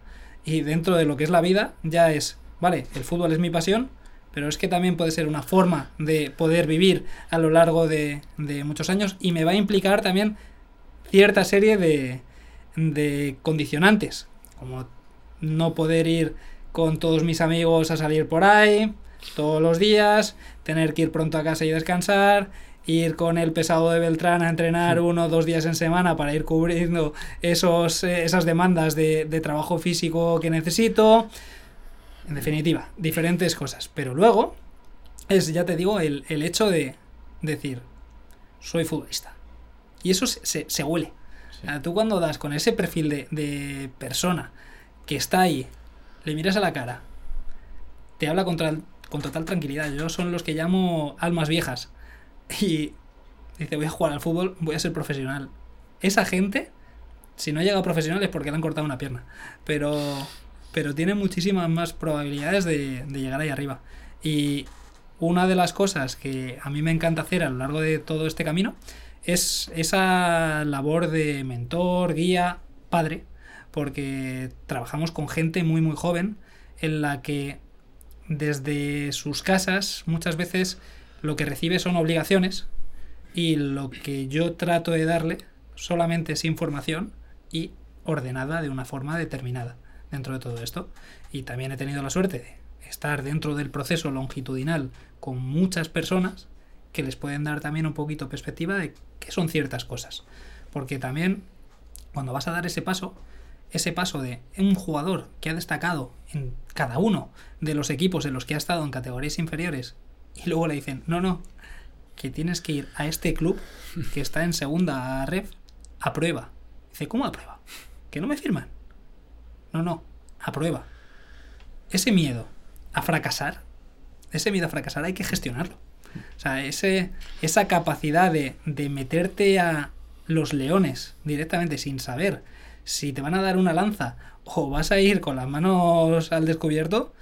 S3: Y dentro de lo que es la vida ya es, vale, el fútbol es mi pasión, pero es que también puede ser una forma de poder vivir a lo largo de, de muchos años y me va a implicar también cierta serie de, de condicionantes, como no poder ir con todos mis amigos a salir por ahí todos los días, tener que ir pronto a casa y descansar, ir con el pesado de Beltrán a entrenar uno o dos días en semana para ir cubriendo esos, eh, esas demandas de, de trabajo físico que necesito. En definitiva, diferentes cosas. Pero luego es, ya te digo, el, el hecho de decir, soy futbolista. Y eso se, se- se huele. Tú cuando das con ese perfil de, de persona que está ahí, le miras a la cara, te habla con total tranquilidad. Yo son los que llamo almas viejas. Y dice, voy a jugar al fútbol, voy a ser profesional. Esa gente, si no llega a profesional es porque le han cortado una pierna. Pero, pero tiene muchísimas más probabilidades de, de llegar ahí arriba. Y una de las cosas que a mí me encanta hacer a lo largo de todo este camino es esa labor de mentor, guía, padre, porque trabajamos con gente muy muy joven en la que desde sus casas muchas veces lo que recibe son obligaciones y lo que yo trato de darle solamente es información y ordenada de una forma determinada dentro de todo esto. Y también he tenido la suerte de estar dentro del proceso longitudinal con muchas personas que les pueden dar también un poquito perspectiva de qué son ciertas cosas. Porque también cuando vas a dar ese paso, ese paso de un jugador que ha destacado en cada uno de los equipos en los que ha estado en categorías inferiores y luego le dicen, no, no, que tienes que ir a este club que está en segunda ref a prueba. Dice, ¿cómo a prueba? Que no me firman. No, no, a prueba. Ese miedo a fracasar, ese miedo a fracasar hay que gestionarlo. O sea, ese, esa capacidad de, de meterte a los leones directamente sin saber si te van a dar una lanza o vas a ir con las manos al descubierto,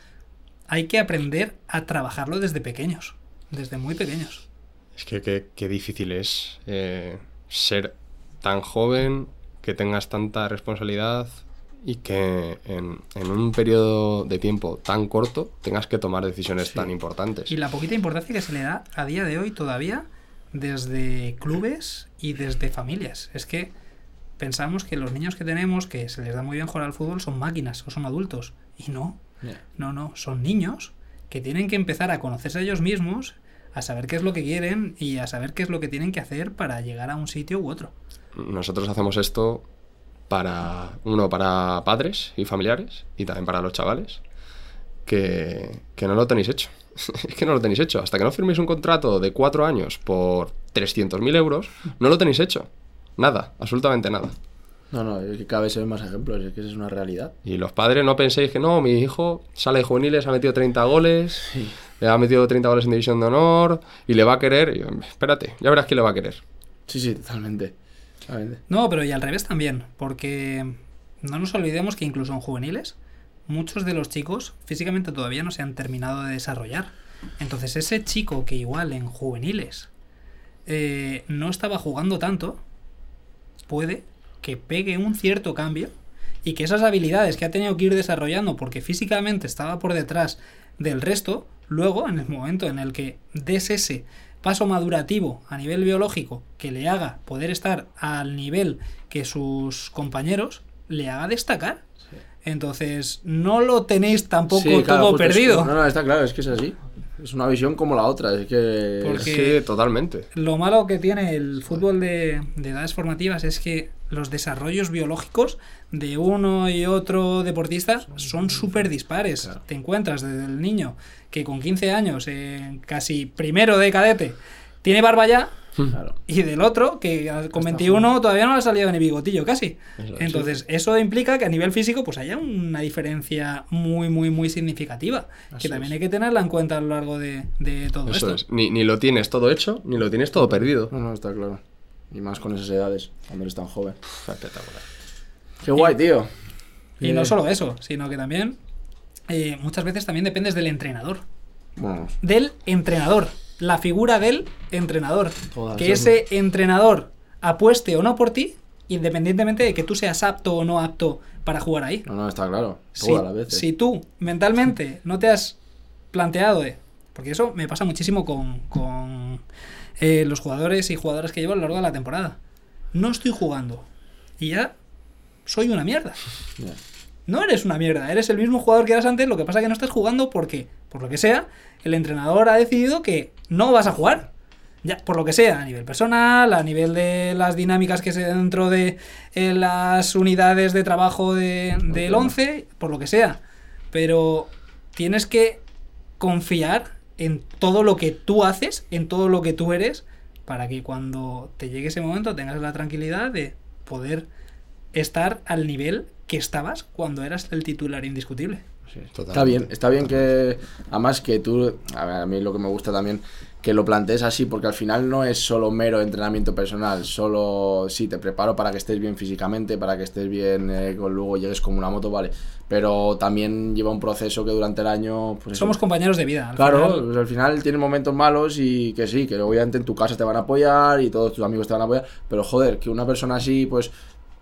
S3: hay que aprender a trabajarlo desde pequeños, desde muy pequeños.
S1: Es que qué, difícil es eh, ser tan joven, que tengas tanta responsabilidad y que en, en un periodo de tiempo tan corto tengas que tomar decisiones
S2: Sí.
S1: tan importantes.
S3: Y la poquita importancia que se le da a día de hoy todavía desde clubes y desde familias. Es que pensamos que los niños que tenemos, que se les da muy bien jugar al fútbol, son máquinas o son adultos. Y no, no, no, son niños que tienen que empezar a conocerse a ellos mismos, a saber qué es lo que quieren y a saber qué es lo que tienen que hacer para llegar a un sitio u otro.
S1: Nosotros hacemos esto para, uno, para padres y familiares y también para los chavales, que, que no lo tenéis hecho. es que no lo tenéis hecho. Hasta que no firméis un contrato de cuatro años por 300.000 euros, no lo tenéis hecho. Nada, absolutamente nada.
S2: No, no, es que cada vez se ven más ejemplos, es que esa es una realidad.
S1: Y los padres no penséis que no, mi hijo sale de juveniles, ha metido 30 goles, le ha metido 30 goles en división de honor y le va a querer. Y espérate, ya verás quién le va a querer.
S2: Sí, sí, totalmente. totalmente.
S3: No, pero y al revés también, porque no nos olvidemos que incluso en juveniles, muchos de los chicos físicamente todavía no se han terminado de desarrollar. Entonces ese chico que igual en juveniles eh, no estaba jugando tanto, puede que pegue un cierto cambio y que esas habilidades que ha tenido que ir desarrollando porque físicamente estaba por detrás del resto, luego en el momento en el que des ese paso madurativo a nivel biológico que le haga poder estar al nivel que sus compañeros, le haga destacar. Entonces, no lo tenéis tampoco
S2: Sí, claro,
S3: todo
S2: es
S3: perdido.
S2: no, no, está claro, es que es así. Es una visión como la otra, es que...
S3: Porque-
S1: Sí, totalmente.
S3: Lo malo que tiene el fútbol de, de edades formativas es que los desarrollos biológicos de uno y otro deportista son súper dispares.
S2: Claro.
S3: Te encuentras desde el niño que con 15 años, en casi primero de cadete, tiene barba ya,
S2: Claro.
S3: y del otro que con 21 todavía no le ha salido ni bigotillo casi.
S1: Eso,
S3: Entonces, eso implica que a nivel físico pues haya una diferencia muy, muy, muy significativa,
S2: Así
S3: que también
S2: es.
S3: hay que tenerla en cuenta a lo largo de, de todo
S1: Eso
S3: esto.
S1: es. Ni, ni lo tienes todo hecho, ni lo tienes todo perdido.
S2: No, no, está claro. Y más con esas edades, cuando eres tan joven.
S1: Espectacular.
S2: Qué guay, tío.
S3: Y no
S2: Eh,
S3: solo eso, sino que también eh, muchas veces también dependes del entrenador.
S2: Bueno,
S3: Del entrenador. La figura del entrenador. Que ese entrenador apueste o no por ti, independientemente de que tú seas apto o no apto para jugar ahí.
S2: no, no, está claro.
S3: Si,
S2: veces.
S3: si tú mentalmente no te has planteado de... Porque eso me pasa muchísimo con, con eh, los jugadores y jugadoras que llevo a lo largo de la temporada. No estoy jugando. Y ya soy una mierda. No eres una mierda, eres el mismo jugador que eras antes, lo que pasa es que no estás jugando porque, por lo que sea, el entrenador ha decidido que no vas a jugar. Ya, por lo que sea, a nivel personal, a nivel de las dinámicas que se dentro de eh, las unidades de trabajo de- del 11, por lo que sea. Pero tienes que confiar en todo lo que tú haces, en todo lo que tú eres, para que cuando te llegue ese momento tengas la tranquilidad de poder estar al nivel que estabas cuando eras el titular indiscutible.
S2: Sí. Está
S1: Totalmente.
S2: bien, está bien que. Además que tú. A, ver, a mí lo que me gusta también. Que lo plantees así, porque al final no es solo mero entrenamiento personal. Solo. Sí, te preparo para que estés bien físicamente, para que estés bien. eh, con luego llegues como una moto, vale. Pero también lleva un proceso que durante el año. Pues eso,
S3: Somos compañeros de vida. al
S2: Claro,
S3: final.
S2: pues al final tienes momentos malos y que sí, que obviamente en tu casa te van a apoyar y todos tus amigos te van a apoyar, pero joder, que una persona así, pues,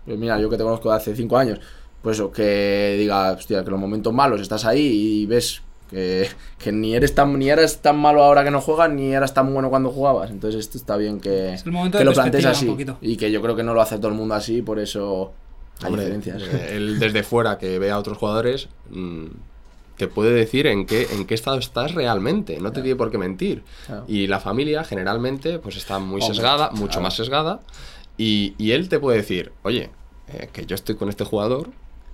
S2: pues mira, yo que te conozco de hace cinco años, pues eso, que diga, hostia, que los momentos malos estás ahí y ves que, que ni eres tan ni eres tan malo ahora que no juegas, ni eras tan bueno cuando jugabas. Entonces esto está bien que,
S3: Es el momento
S2: que
S3: de
S2: lo plantees así. Y que yo creo que no lo hace todo el mundo así, por eso hay
S1: Hombre,
S2: diferencias.
S1: eh, Él desde fuera que ve a otros jugadores mm, te puede decir en qué, en qué estado estás realmente, no te tiene por qué mentir.
S2: Claro.
S1: Y la familia generalmente pues está muy
S2: Hombre,
S1: sesgada, mucho
S2: claro.
S1: más sesgada, y, y él te puede decir, oye, eh, que yo estoy con este jugador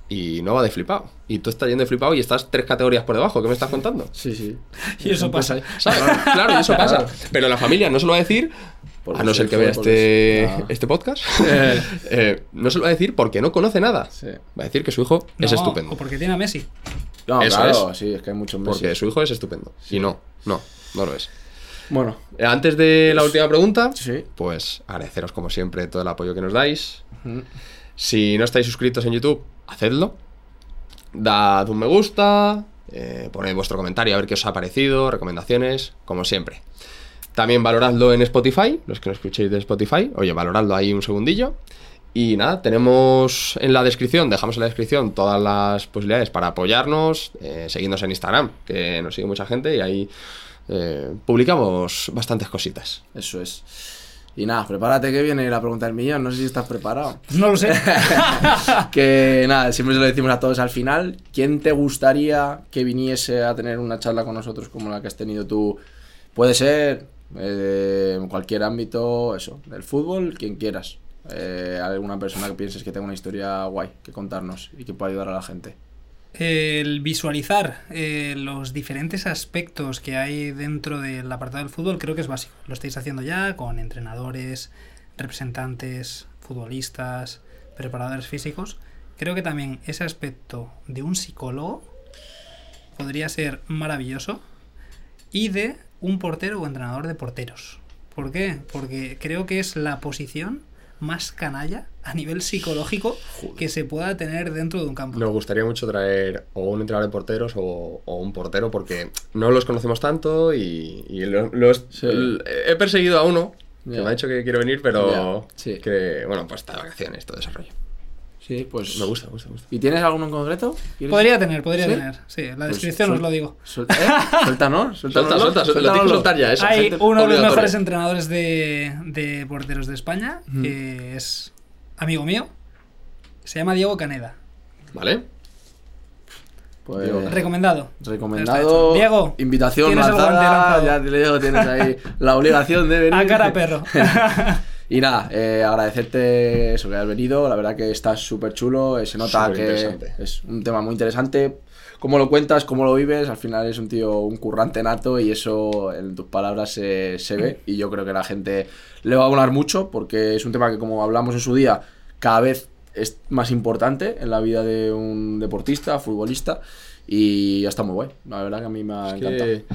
S1: y no va de flipado. Y tú estás yendo de flipado y estás tres categorías por debajo, ¿qué me estás contando?
S2: Sí, sí.
S3: Y eso pasa.
S1: ¿Sabes? Claro, y eso pasa. Pero la familia no se lo va a decir, a no
S2: se
S1: ser que vea
S2: porque
S1: este, este podcast, eh, no se lo va a decir porque no conoce nada.
S2: Sí.
S1: Va a decir que su hijo es estupendo.
S3: O porque tiene a Messi.
S2: No,
S1: Eso
S2: claro,
S1: es.
S2: sí, es que hay muchos meses.
S1: Porque su hijo es estupendo. Y no, no, no lo es.
S2: Bueno,
S1: Eh, Antes de la última pregunta,
S2: sí.
S1: pues agradeceros como siempre todo el apoyo que nos dais. Si no estáis suscritos en YouTube, hacedlo. Dad un me gusta, eh, poned vuestro comentario a ver qué os ha parecido, recomendaciones, como siempre. También valoradlo en Spotify, los que no escuchéis de Spotify, oye, valoradlo ahí un segundillo. Y nada, tenemos en la descripción, dejamos en la descripción todas las posibilidades para apoyarnos, eh, en Instagram, que nos sigue mucha gente y ahí eh, publicamos bastantes cositas.
S2: Eso es. Y nada, prepárate que viene la pregunta del millón. No sé si estás preparado.
S3: No lo sé.
S2: que nada, siempre se lo decimos a todos al final. ¿Quién te gustaría que viniese a tener una charla con nosotros como la que has tenido tú? Puede ser eh, en cualquier ámbito, eso, del fútbol, quien quieras. Eh, alguna persona que pienses que tenga una historia guay que contarnos y que pueda ayudar a la gente.
S3: El visualizar eh, los diferentes aspectos que hay dentro del apartado del fútbol creo que es básico. Lo estáis haciendo ya con entrenadores, representantes, futbolistas, preparadores físicos. Creo que también ese aspecto de un psicólogo podría ser maravilloso y de un portero o entrenador de porteros. ¿Por qué? Porque creo que es la posición más canalla a nivel psicológico que se pueda tener dentro de un campo.
S1: Nos gustaría mucho traer o un entrenador de porteros o, o un portero porque no los conocemos tanto y, y lo- los-
S2: Sí.
S1: he perseguido a uno que me ha dicho que quiere venir, pero
S2: sí.
S1: que, bueno, pues está de vacaciones, todo ese rollo.
S2: Sí, pues.
S1: Me gusta, me gusta, me gusta.
S2: ¿Y tienes alguno en concreto? ¿Quieres-
S3: Podría tener, podría
S2: ¿Sí?
S3: tener. Sí, en la
S2: Pues
S3: descripción os lo digo.
S2: Suel- ¿eh? Suéltanos, suéltanos.
S1: Suelta, suelta, suelta, lo tienes que soltar ya, eso.
S3: Hay uno de los mejores entrenadores de, de porteros de España, que es amigo mío. Se llama Diego Caneda.
S1: ¿Vale?
S2: Pues,
S1: Diego,
S3: Recomendado.
S2: Recomendado.
S3: Diego,
S2: Invitación lanzada. Ya te digo, tienes ahí la obligación de venir.
S3: A cara perro.
S2: Y nada, eh, agradecerte eso que has venido. La verdad que está súper chulo. eh, Se nota que es un tema muy interesante. Cómo lo cuentas, cómo lo vives. Al final es un tío, un currante nato y eso en tus palabras se, se ve. Y yo creo que la gente le va a volar mucho porque es un tema que, como hablamos en su día, cada vez es más importante en la vida de un deportista, futbolista. Y ya está muy guay. La verdad que a mí me ha
S1: Es
S2: encantado.
S1: que,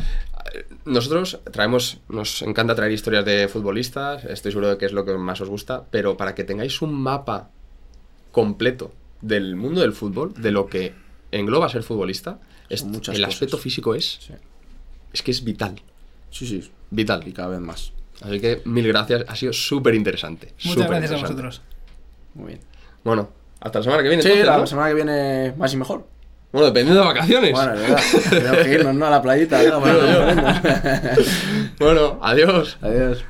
S1: nosotros traemos, nos encanta traer historias de futbolistas, estoy seguro de que es lo que más os gusta, pero para que tengáis un mapa completo del mundo del fútbol, de lo que engloba ser futbolista, es, el
S2: cosas.
S1: aspecto físico es,
S2: Sí.
S1: es que es vital,
S2: sí, sí.
S1: vital.
S2: Y cada vez más.
S1: Así que mil gracias, ha sido súper interesante.
S3: Muchas gracias a vosotros.
S2: Muy bien.
S1: Bueno, hasta la semana que viene.
S2: Sí,
S1: entonces,
S2: la
S1: ¿no?
S2: semana que viene más y mejor.
S1: Bueno, dependiendo de vacaciones.
S2: Bueno, es verdad. Tenemos que irnos, ¿no? A la playita. los
S1: bueno, adiós.
S2: Adiós.